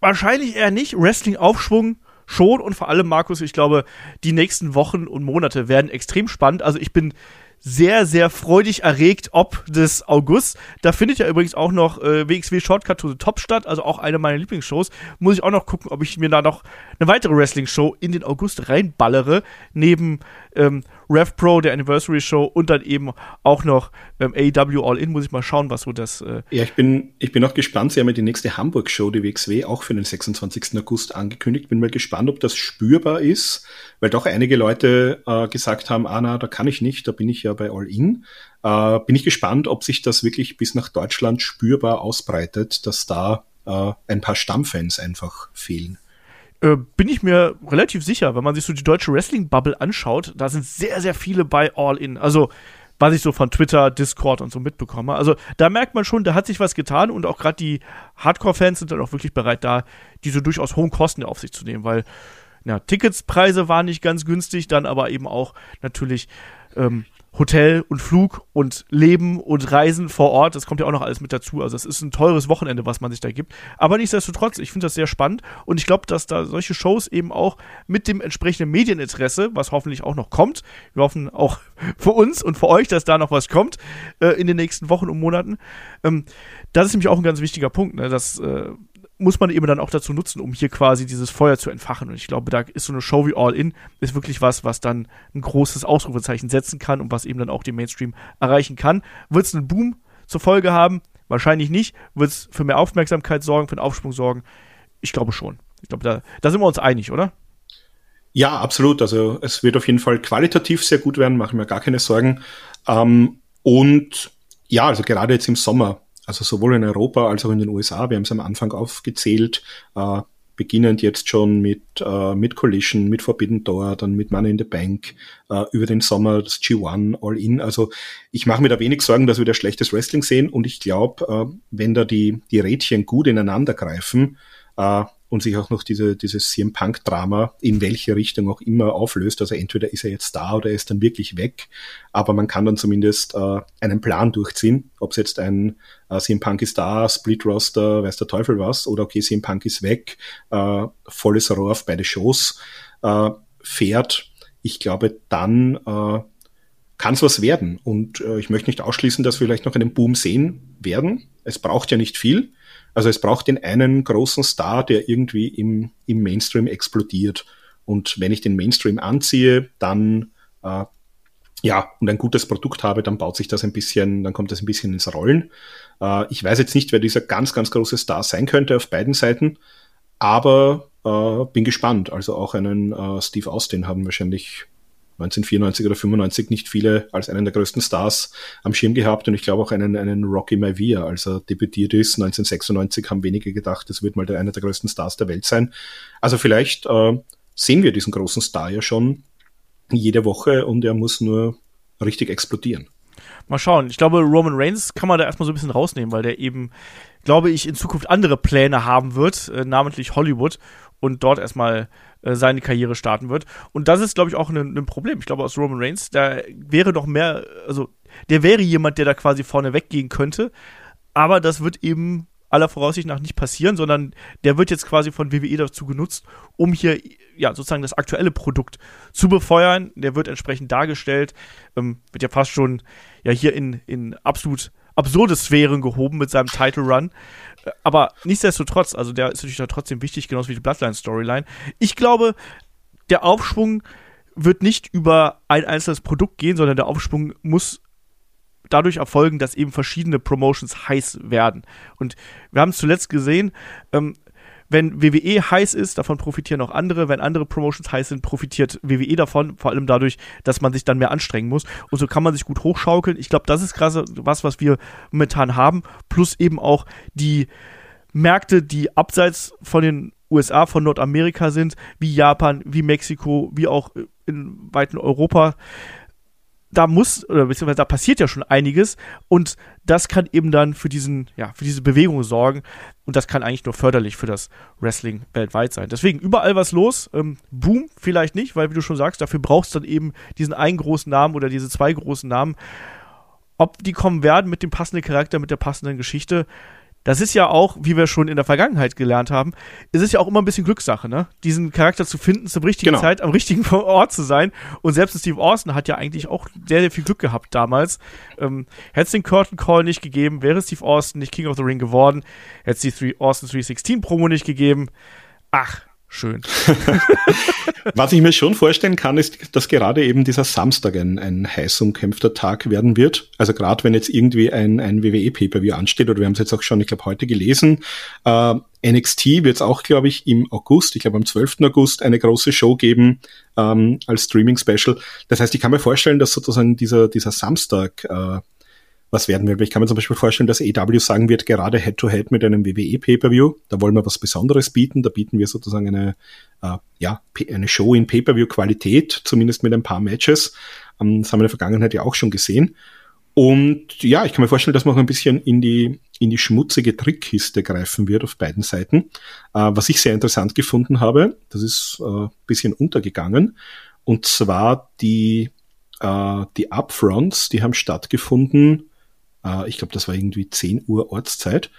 wahrscheinlich eher nicht, Wrestling Aufschwung schon und vor allem Markus, ich glaube, die nächsten Wochen und Monate werden extrem spannend. Also ich bin sehr, sehr freudig erregt ob des August. Da findet ja übrigens auch noch äh, WXW Shortcut to the Top statt, also auch eine meiner Lieblingsshows. Muss ich auch noch gucken, ob ich mir da noch eine weitere Wrestling-Show in den August reinballere, neben ähm, Rev Pro, der Anniversary Show und dann eben auch noch ähm, AEW All In. Muss ich mal schauen, was so das. Äh ja, ich bin, ich bin auch gespannt. Sie haben ja die nächste Hamburg-Show, die WXW, auch für den 26. August angekündigt. Bin mal gespannt, ob das spürbar ist, weil doch einige Leute äh, gesagt haben, ah na, da kann ich nicht, da bin ich ja bei All In. Äh, bin ich gespannt, ob sich das wirklich bis nach Deutschland spürbar ausbreitet, dass da äh, ein paar Stammfans einfach fehlen. Äh, bin ich mir relativ sicher, wenn man sich so die deutsche Wrestling-Bubble anschaut, da sind sehr, sehr viele bei All In. Also, was ich so von Twitter, Discord und so mitbekomme. Also, da merkt man schon, da hat sich was getan und auch gerade die Hardcore-Fans sind dann auch wirklich bereit, da diese durchaus hohen Kosten auf sich zu nehmen, weil ja, Ticketspreise waren nicht ganz günstig, dann aber eben auch natürlich ähm, Hotel und Flug und Leben und Reisen vor Ort, das kommt ja auch noch alles mit dazu. Also es ist ein teures Wochenende, was man sich da gibt. Aber nichtsdestotrotz, ich finde das sehr spannend und ich glaube, dass da solche Shows eben auch mit dem entsprechenden Medieninteresse, was hoffentlich auch noch kommt, wir hoffen auch für uns und für euch, dass da noch was kommt äh, in den nächsten Wochen und Monaten. Ähm, das ist nämlich auch ein ganz wichtiger Punkt, ne, dass äh, muss man eben dann auch dazu nutzen, um hier quasi dieses Feuer zu entfachen. Und ich glaube, da ist so eine Show wie All In, ist wirklich was, was dann ein großes Ausrufezeichen setzen kann und was eben dann auch den Mainstream erreichen kann. Wird es einen Boom zur Folge haben? Wahrscheinlich nicht. Wird es für mehr Aufmerksamkeit sorgen, für einen Aufschwung sorgen? Ich glaube schon. Ich glaube, da, da sind wir uns einig, oder? Ja, absolut. Also es wird auf jeden Fall qualitativ sehr gut werden, mache ich mir gar keine Sorgen. Ähm, und ja, also gerade jetzt im Sommer, also sowohl in Europa als auch in den USA, wir haben es am Anfang aufgezählt, äh, beginnend jetzt schon mit, äh, mit Collision, mit Forbidden Door, dann mit Money in the Bank, äh, über den Sommer das G1, All In. Also ich mache mir da wenig Sorgen, dass wir da schlechtes Wrestling sehen und ich glaube, äh, wenn da die, die Rädchen gut ineinander greifen, äh, und sich auch noch diese, dieses CM Punk Drama in welche Richtung auch immer auflöst. Also entweder ist er jetzt da oder er ist dann wirklich weg. Aber man kann dann zumindest äh, einen Plan durchziehen, ob es jetzt ein äh, CM Punk ist da, Split Roster, weiß der Teufel was, oder okay, CM Punk ist weg, äh, volles Rohr auf beide Shows äh, fährt. Ich glaube, dann äh, kann es was werden. Und äh, ich möchte nicht ausschließen, dass wir vielleicht noch einen Boom sehen werden. Es braucht ja nicht viel. Also es braucht den einen großen Star, der irgendwie im, im Mainstream explodiert. Und wenn ich den Mainstream anziehe, dann äh, ja, und ein gutes Produkt habe, dann baut sich das ein bisschen, dann kommt das ein bisschen ins Rollen. Äh, ich weiß jetzt nicht, wer dieser ganz, ganz große Star sein könnte auf beiden Seiten, aber äh, bin gespannt. Also auch einen äh, Steve Austin haben wahrscheinlich 1994 oder 95 nicht viele als einen der größten Stars am Schirm gehabt und ich glaube auch einen, einen Rocky Maivia, als er debütiert ist, 1996 haben wenige gedacht, das wird mal der, einer der größten Stars der Welt sein. Also vielleicht äh, sehen wir diesen großen Star ja schon jede Woche und er muss nur richtig explodieren. Mal schauen. Ich glaube, Roman Reigns kann man da erstmal so ein bisschen rausnehmen, weil der eben, glaube ich, in Zukunft andere Pläne haben wird, äh, namentlich Hollywood und dort erstmal äh, seine Karriere starten wird. Und das ist, glaube ich, auch ein, ein Problem. Ich glaube, aus Roman Reigns, da wäre noch mehr, also der wäre jemand, der da quasi vorne weggehen könnte. Aber das wird eben aller Voraussicht nach nicht passieren, sondern der wird jetzt quasi von WWE dazu genutzt, um hier ja sozusagen das aktuelle Produkt zu befeuern. Der wird entsprechend dargestellt, ähm, wird ja fast schon ja hier in, in absolut absurde Sphären gehoben mit seinem Title Run. Aber nichtsdestotrotz, also der ist natürlich trotzdem wichtig, genauso wie die Bloodline-Storyline. Ich glaube, der Aufschwung wird nicht über ein einzelnes Produkt gehen, sondern der Aufschwung muss dadurch erfolgen, dass eben verschiedene Promotions heiß werden. Und wir haben es zuletzt gesehen, ähm, wenn WWE heiß ist, davon profitieren auch andere. Wenn andere Promotions heiß sind, profitiert WWE davon. Vor allem dadurch, dass man sich dann mehr anstrengen muss. Und so kann man sich gut hochschaukeln. Ich glaube, das ist krass was, was wir momentan haben. Plus eben auch die Märkte, die abseits von den USA, von Nordamerika sind, wie Japan, wie Mexiko, wie auch in weiten Europa da muss, oder beziehungsweise da passiert ja schon einiges und das kann eben dann für diesen, ja, für diese Bewegung sorgen und das kann eigentlich nur förderlich für das Wrestling weltweit sein. Deswegen überall was los. Ähm, Boom vielleicht nicht, weil wie du schon sagst, dafür brauchst du dann eben diesen einen großen Namen oder diese zwei großen Namen. Ob die kommen werden mit dem passenden Charakter, mit der passenden Geschichte, das ist ja auch, wie wir schon in der Vergangenheit gelernt haben, es ist ja auch immer ein bisschen Glückssache, ne? Diesen Charakter zu finden, zur richtigen genau. Zeit am richtigen Ort zu sein. Und selbst Steve Austin hat ja eigentlich auch sehr, sehr viel Glück gehabt damals. Ähm, hätte es den Curtain Call nicht gegeben, wäre Steve Austin nicht King of the Ring geworden, hätte es die Three, Austin 316 Promo nicht gegeben. Ach, schön. Was ich mir schon vorstellen kann, ist, dass gerade eben dieser Samstag ein, ein heiß umkämpfter Tag werden wird. Also gerade wenn jetzt irgendwie ein, ein WWE-Paper-View ansteht, oder wir haben es jetzt auch schon, ich glaube, heute gelesen, äh, NXT wird es auch, glaube ich, im August, ich glaube am 12. August, eine große Show geben ähm, als Streaming-Special. Das heißt, ich kann mir vorstellen, dass sozusagen dieser, dieser Samstag äh, was werden wir. Ich kann mir zum Beispiel vorstellen, dass AW sagen wird, gerade Head-to-Head -head mit einem WWE Pay-Per-View, da wollen wir was Besonderes bieten, da bieten wir sozusagen eine, äh, ja, eine Show in Pay-Per-View-Qualität, zumindest mit ein paar Matches. Ähm, das haben wir in der Vergangenheit ja auch schon gesehen. Und ja, ich kann mir vorstellen, dass man auch ein bisschen in die, in die schmutzige Trickkiste greifen wird auf beiden Seiten. Äh, was ich sehr interessant gefunden habe, das ist äh, bisschen untergegangen, und zwar die, äh, die Upfronts, die haben stattgefunden äh, ich glaube, das war irgendwie 10 Uhr Ortszeit.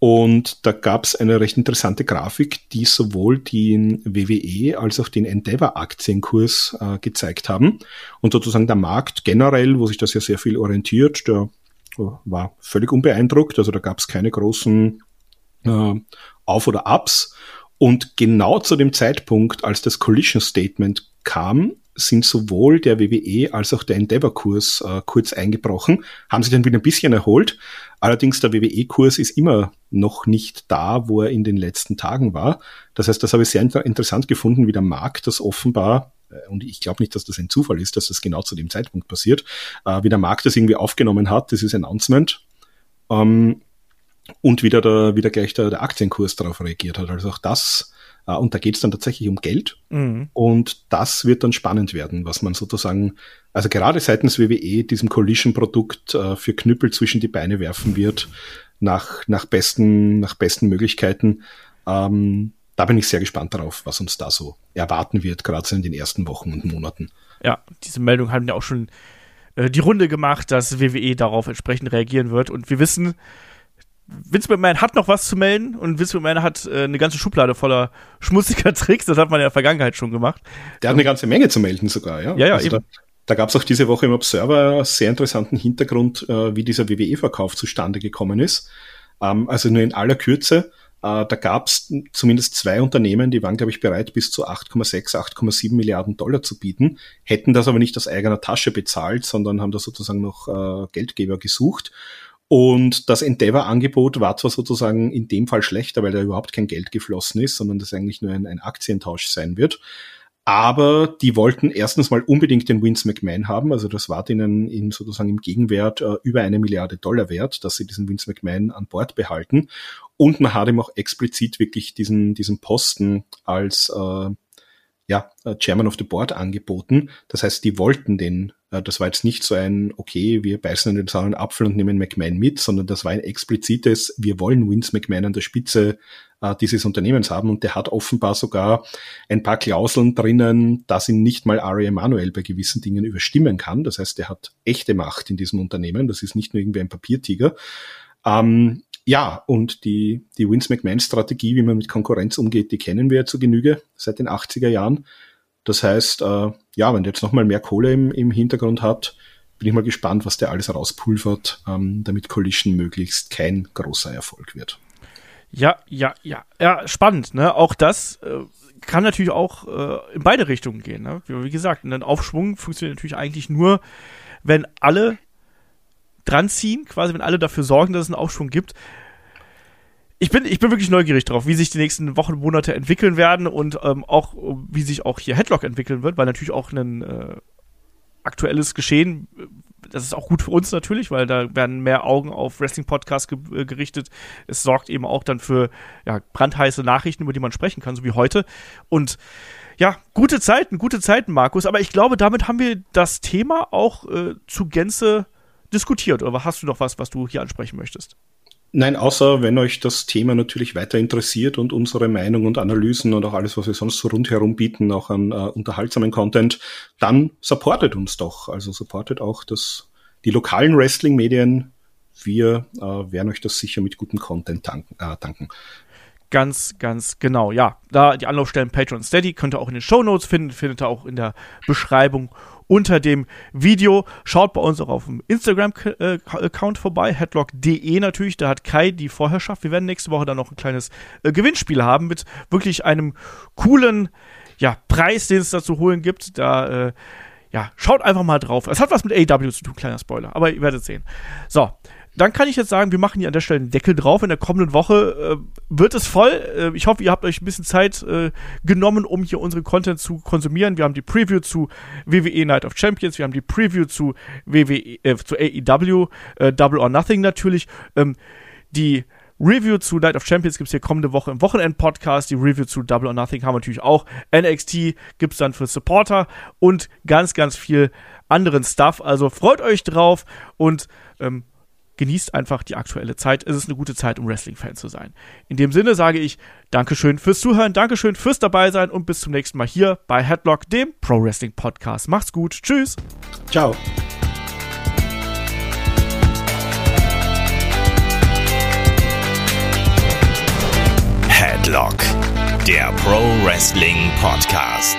Und da gab es eine recht interessante Grafik, die sowohl den WWE als auch den Endeavor-Aktienkurs äh, gezeigt haben. Und sozusagen der Markt generell, wo sich das ja sehr viel orientiert, der äh, war völlig unbeeindruckt. Also da gab es keine großen äh, Auf- oder Ups. Und genau zu dem Zeitpunkt, als das Collision Statement kam, sind sowohl der WWE als auch der Endeavor-Kurs äh, kurz eingebrochen, haben sich dann wieder ein bisschen erholt. Allerdings der WWE-Kurs ist immer noch nicht da, wo er in den letzten Tagen war. Das heißt, das habe ich sehr inter interessant gefunden, wie der Markt das offenbar äh, und ich glaube nicht, dass das ein Zufall ist, dass das genau zu dem Zeitpunkt passiert, äh, wie der Markt das irgendwie aufgenommen hat, dieses Announcement. Ähm, und wieder, der, wieder gleich der, der Aktienkurs darauf reagiert hat. Also auch das und da geht es dann tatsächlich um Geld. Mhm. Und das wird dann spannend werden, was man sozusagen, also gerade seitens WWE diesem Collision-Produkt äh, für Knüppel zwischen die Beine werfen wird, nach, nach, besten, nach besten Möglichkeiten. Ähm, da bin ich sehr gespannt darauf, was uns da so erwarten wird, gerade in den ersten Wochen und Monaten. Ja, diese Meldung haben ja auch schon äh, die Runde gemacht, dass WWE darauf entsprechend reagieren wird. Und wir wissen, Vince McMahon hat noch was zu melden und Vince McMahon hat äh, eine ganze Schublade voller schmutziger Tricks. Das hat man in der Vergangenheit schon gemacht. Der hat eine ganze Menge zu melden sogar, ja. Ja, ja, also eben. Da, da gab es auch diese Woche im Observer einen sehr interessanten Hintergrund, äh, wie dieser WWE-Verkauf zustande gekommen ist. Ähm, also nur in aller Kürze. Äh, da gab es zumindest zwei Unternehmen, die waren, glaube ich, bereit, bis zu 8,6, 8,7 Milliarden Dollar zu bieten, hätten das aber nicht aus eigener Tasche bezahlt, sondern haben da sozusagen noch äh, Geldgeber gesucht. Und das Endeavor-Angebot war zwar sozusagen in dem Fall schlechter, weil da überhaupt kein Geld geflossen ist, sondern das eigentlich nur ein, ein Aktientausch sein wird. Aber die wollten erstens mal unbedingt den Vince McMahon haben. Also das war denen in sozusagen im Gegenwert äh, über eine Milliarde Dollar wert, dass sie diesen Vince McMahon an Bord behalten. Und man hat ihm auch explizit wirklich diesen, diesen Posten als äh, ja, äh, Chairman of the Board angeboten. Das heißt, die wollten den. Äh, das war jetzt nicht so ein, okay, wir beißen in den sauren Apfel und nehmen McMahon mit, sondern das war ein explizites, wir wollen Vince McMahon an der Spitze äh, dieses Unternehmens haben. Und der hat offenbar sogar ein paar Klauseln drinnen, dass ihn nicht mal Ari Emanuel bei gewissen Dingen überstimmen kann. Das heißt, der hat echte Macht in diesem Unternehmen. Das ist nicht nur irgendwie ein Papiertiger. Ähm, ja, und die, die Vince McMahon-Strategie, wie man mit Konkurrenz umgeht, die kennen wir ja zu Genüge seit den 80er Jahren. Das heißt, äh, ja, wenn der jetzt nochmal mehr Kohle im, im Hintergrund hat, bin ich mal gespannt, was der alles rauspulvert, ähm, damit Collision möglichst kein großer Erfolg wird. Ja, ja, ja. Ja, spannend, ne? Auch das äh, kann natürlich auch äh, in beide Richtungen gehen. Ne? Wie, wie gesagt, ein Aufschwung funktioniert natürlich eigentlich nur, wenn alle dran ziehen, quasi, wenn alle dafür sorgen, dass es einen Aufschwung gibt. Ich bin, ich bin wirklich neugierig drauf, wie sich die nächsten Wochen Monate entwickeln werden und ähm, auch, wie sich auch hier Headlock entwickeln wird, weil natürlich auch ein äh, aktuelles Geschehen, das ist auch gut für uns natürlich, weil da werden mehr Augen auf Wrestling-Podcasts ge äh, gerichtet. Es sorgt eben auch dann für ja, brandheiße Nachrichten, über die man sprechen kann, so wie heute. Und ja, gute Zeiten, gute Zeiten, Markus. Aber ich glaube, damit haben wir das Thema auch äh, zu Gänze diskutiert. Oder hast du noch was, was du hier ansprechen möchtest? Nein, außer wenn euch das Thema natürlich weiter interessiert und unsere Meinung und Analysen und auch alles, was wir sonst so rundherum bieten, auch an äh, unterhaltsamen Content, dann supportet uns doch. Also supportet auch das, die lokalen Wrestling-Medien. Wir äh, werden euch das sicher mit gutem Content danken. Äh, danken. Ganz, ganz genau. Ja, da die Anlaufstellen Patreon Steady könnt ihr auch in den Show Notes finden, findet ihr auch in der Beschreibung unter dem Video. Schaut bei uns auch auf dem Instagram-Account vorbei, headlock.de natürlich. Da hat Kai die Vorherrschaft. Wir werden nächste Woche dann noch ein kleines äh, Gewinnspiel haben mit wirklich einem coolen ja, Preis, den es da zu holen gibt. Da, äh, ja, schaut einfach mal drauf. Es hat was mit AW zu tun, kleiner Spoiler, aber ihr werdet sehen. So, dann kann ich jetzt sagen, wir machen hier an der Stelle einen Deckel drauf. In der kommenden Woche äh, wird es voll. Äh, ich hoffe, ihr habt euch ein bisschen Zeit äh, genommen, um hier unseren Content zu konsumieren. Wir haben die Preview zu WWE Night of Champions, wir haben die Preview zu WWE, äh, zu AEW, äh, Double or Nothing natürlich. Ähm, die Review zu Night of Champions gibt es hier kommende Woche im Wochenend-Podcast. Die Review zu Double or Nothing haben wir natürlich auch. NXT gibt es dann für Supporter und ganz, ganz viel anderen Stuff. Also freut euch drauf und ähm, genießt einfach die aktuelle Zeit. Es ist eine gute Zeit, um Wrestling-Fan zu sein. In dem Sinne sage ich Dankeschön fürs Zuhören, Dankeschön fürs Dabeisein und bis zum nächsten Mal hier bei Headlock, dem Pro Wrestling Podcast. Macht's gut. Tschüss. Ciao. Headlock, der Pro Wrestling Podcast.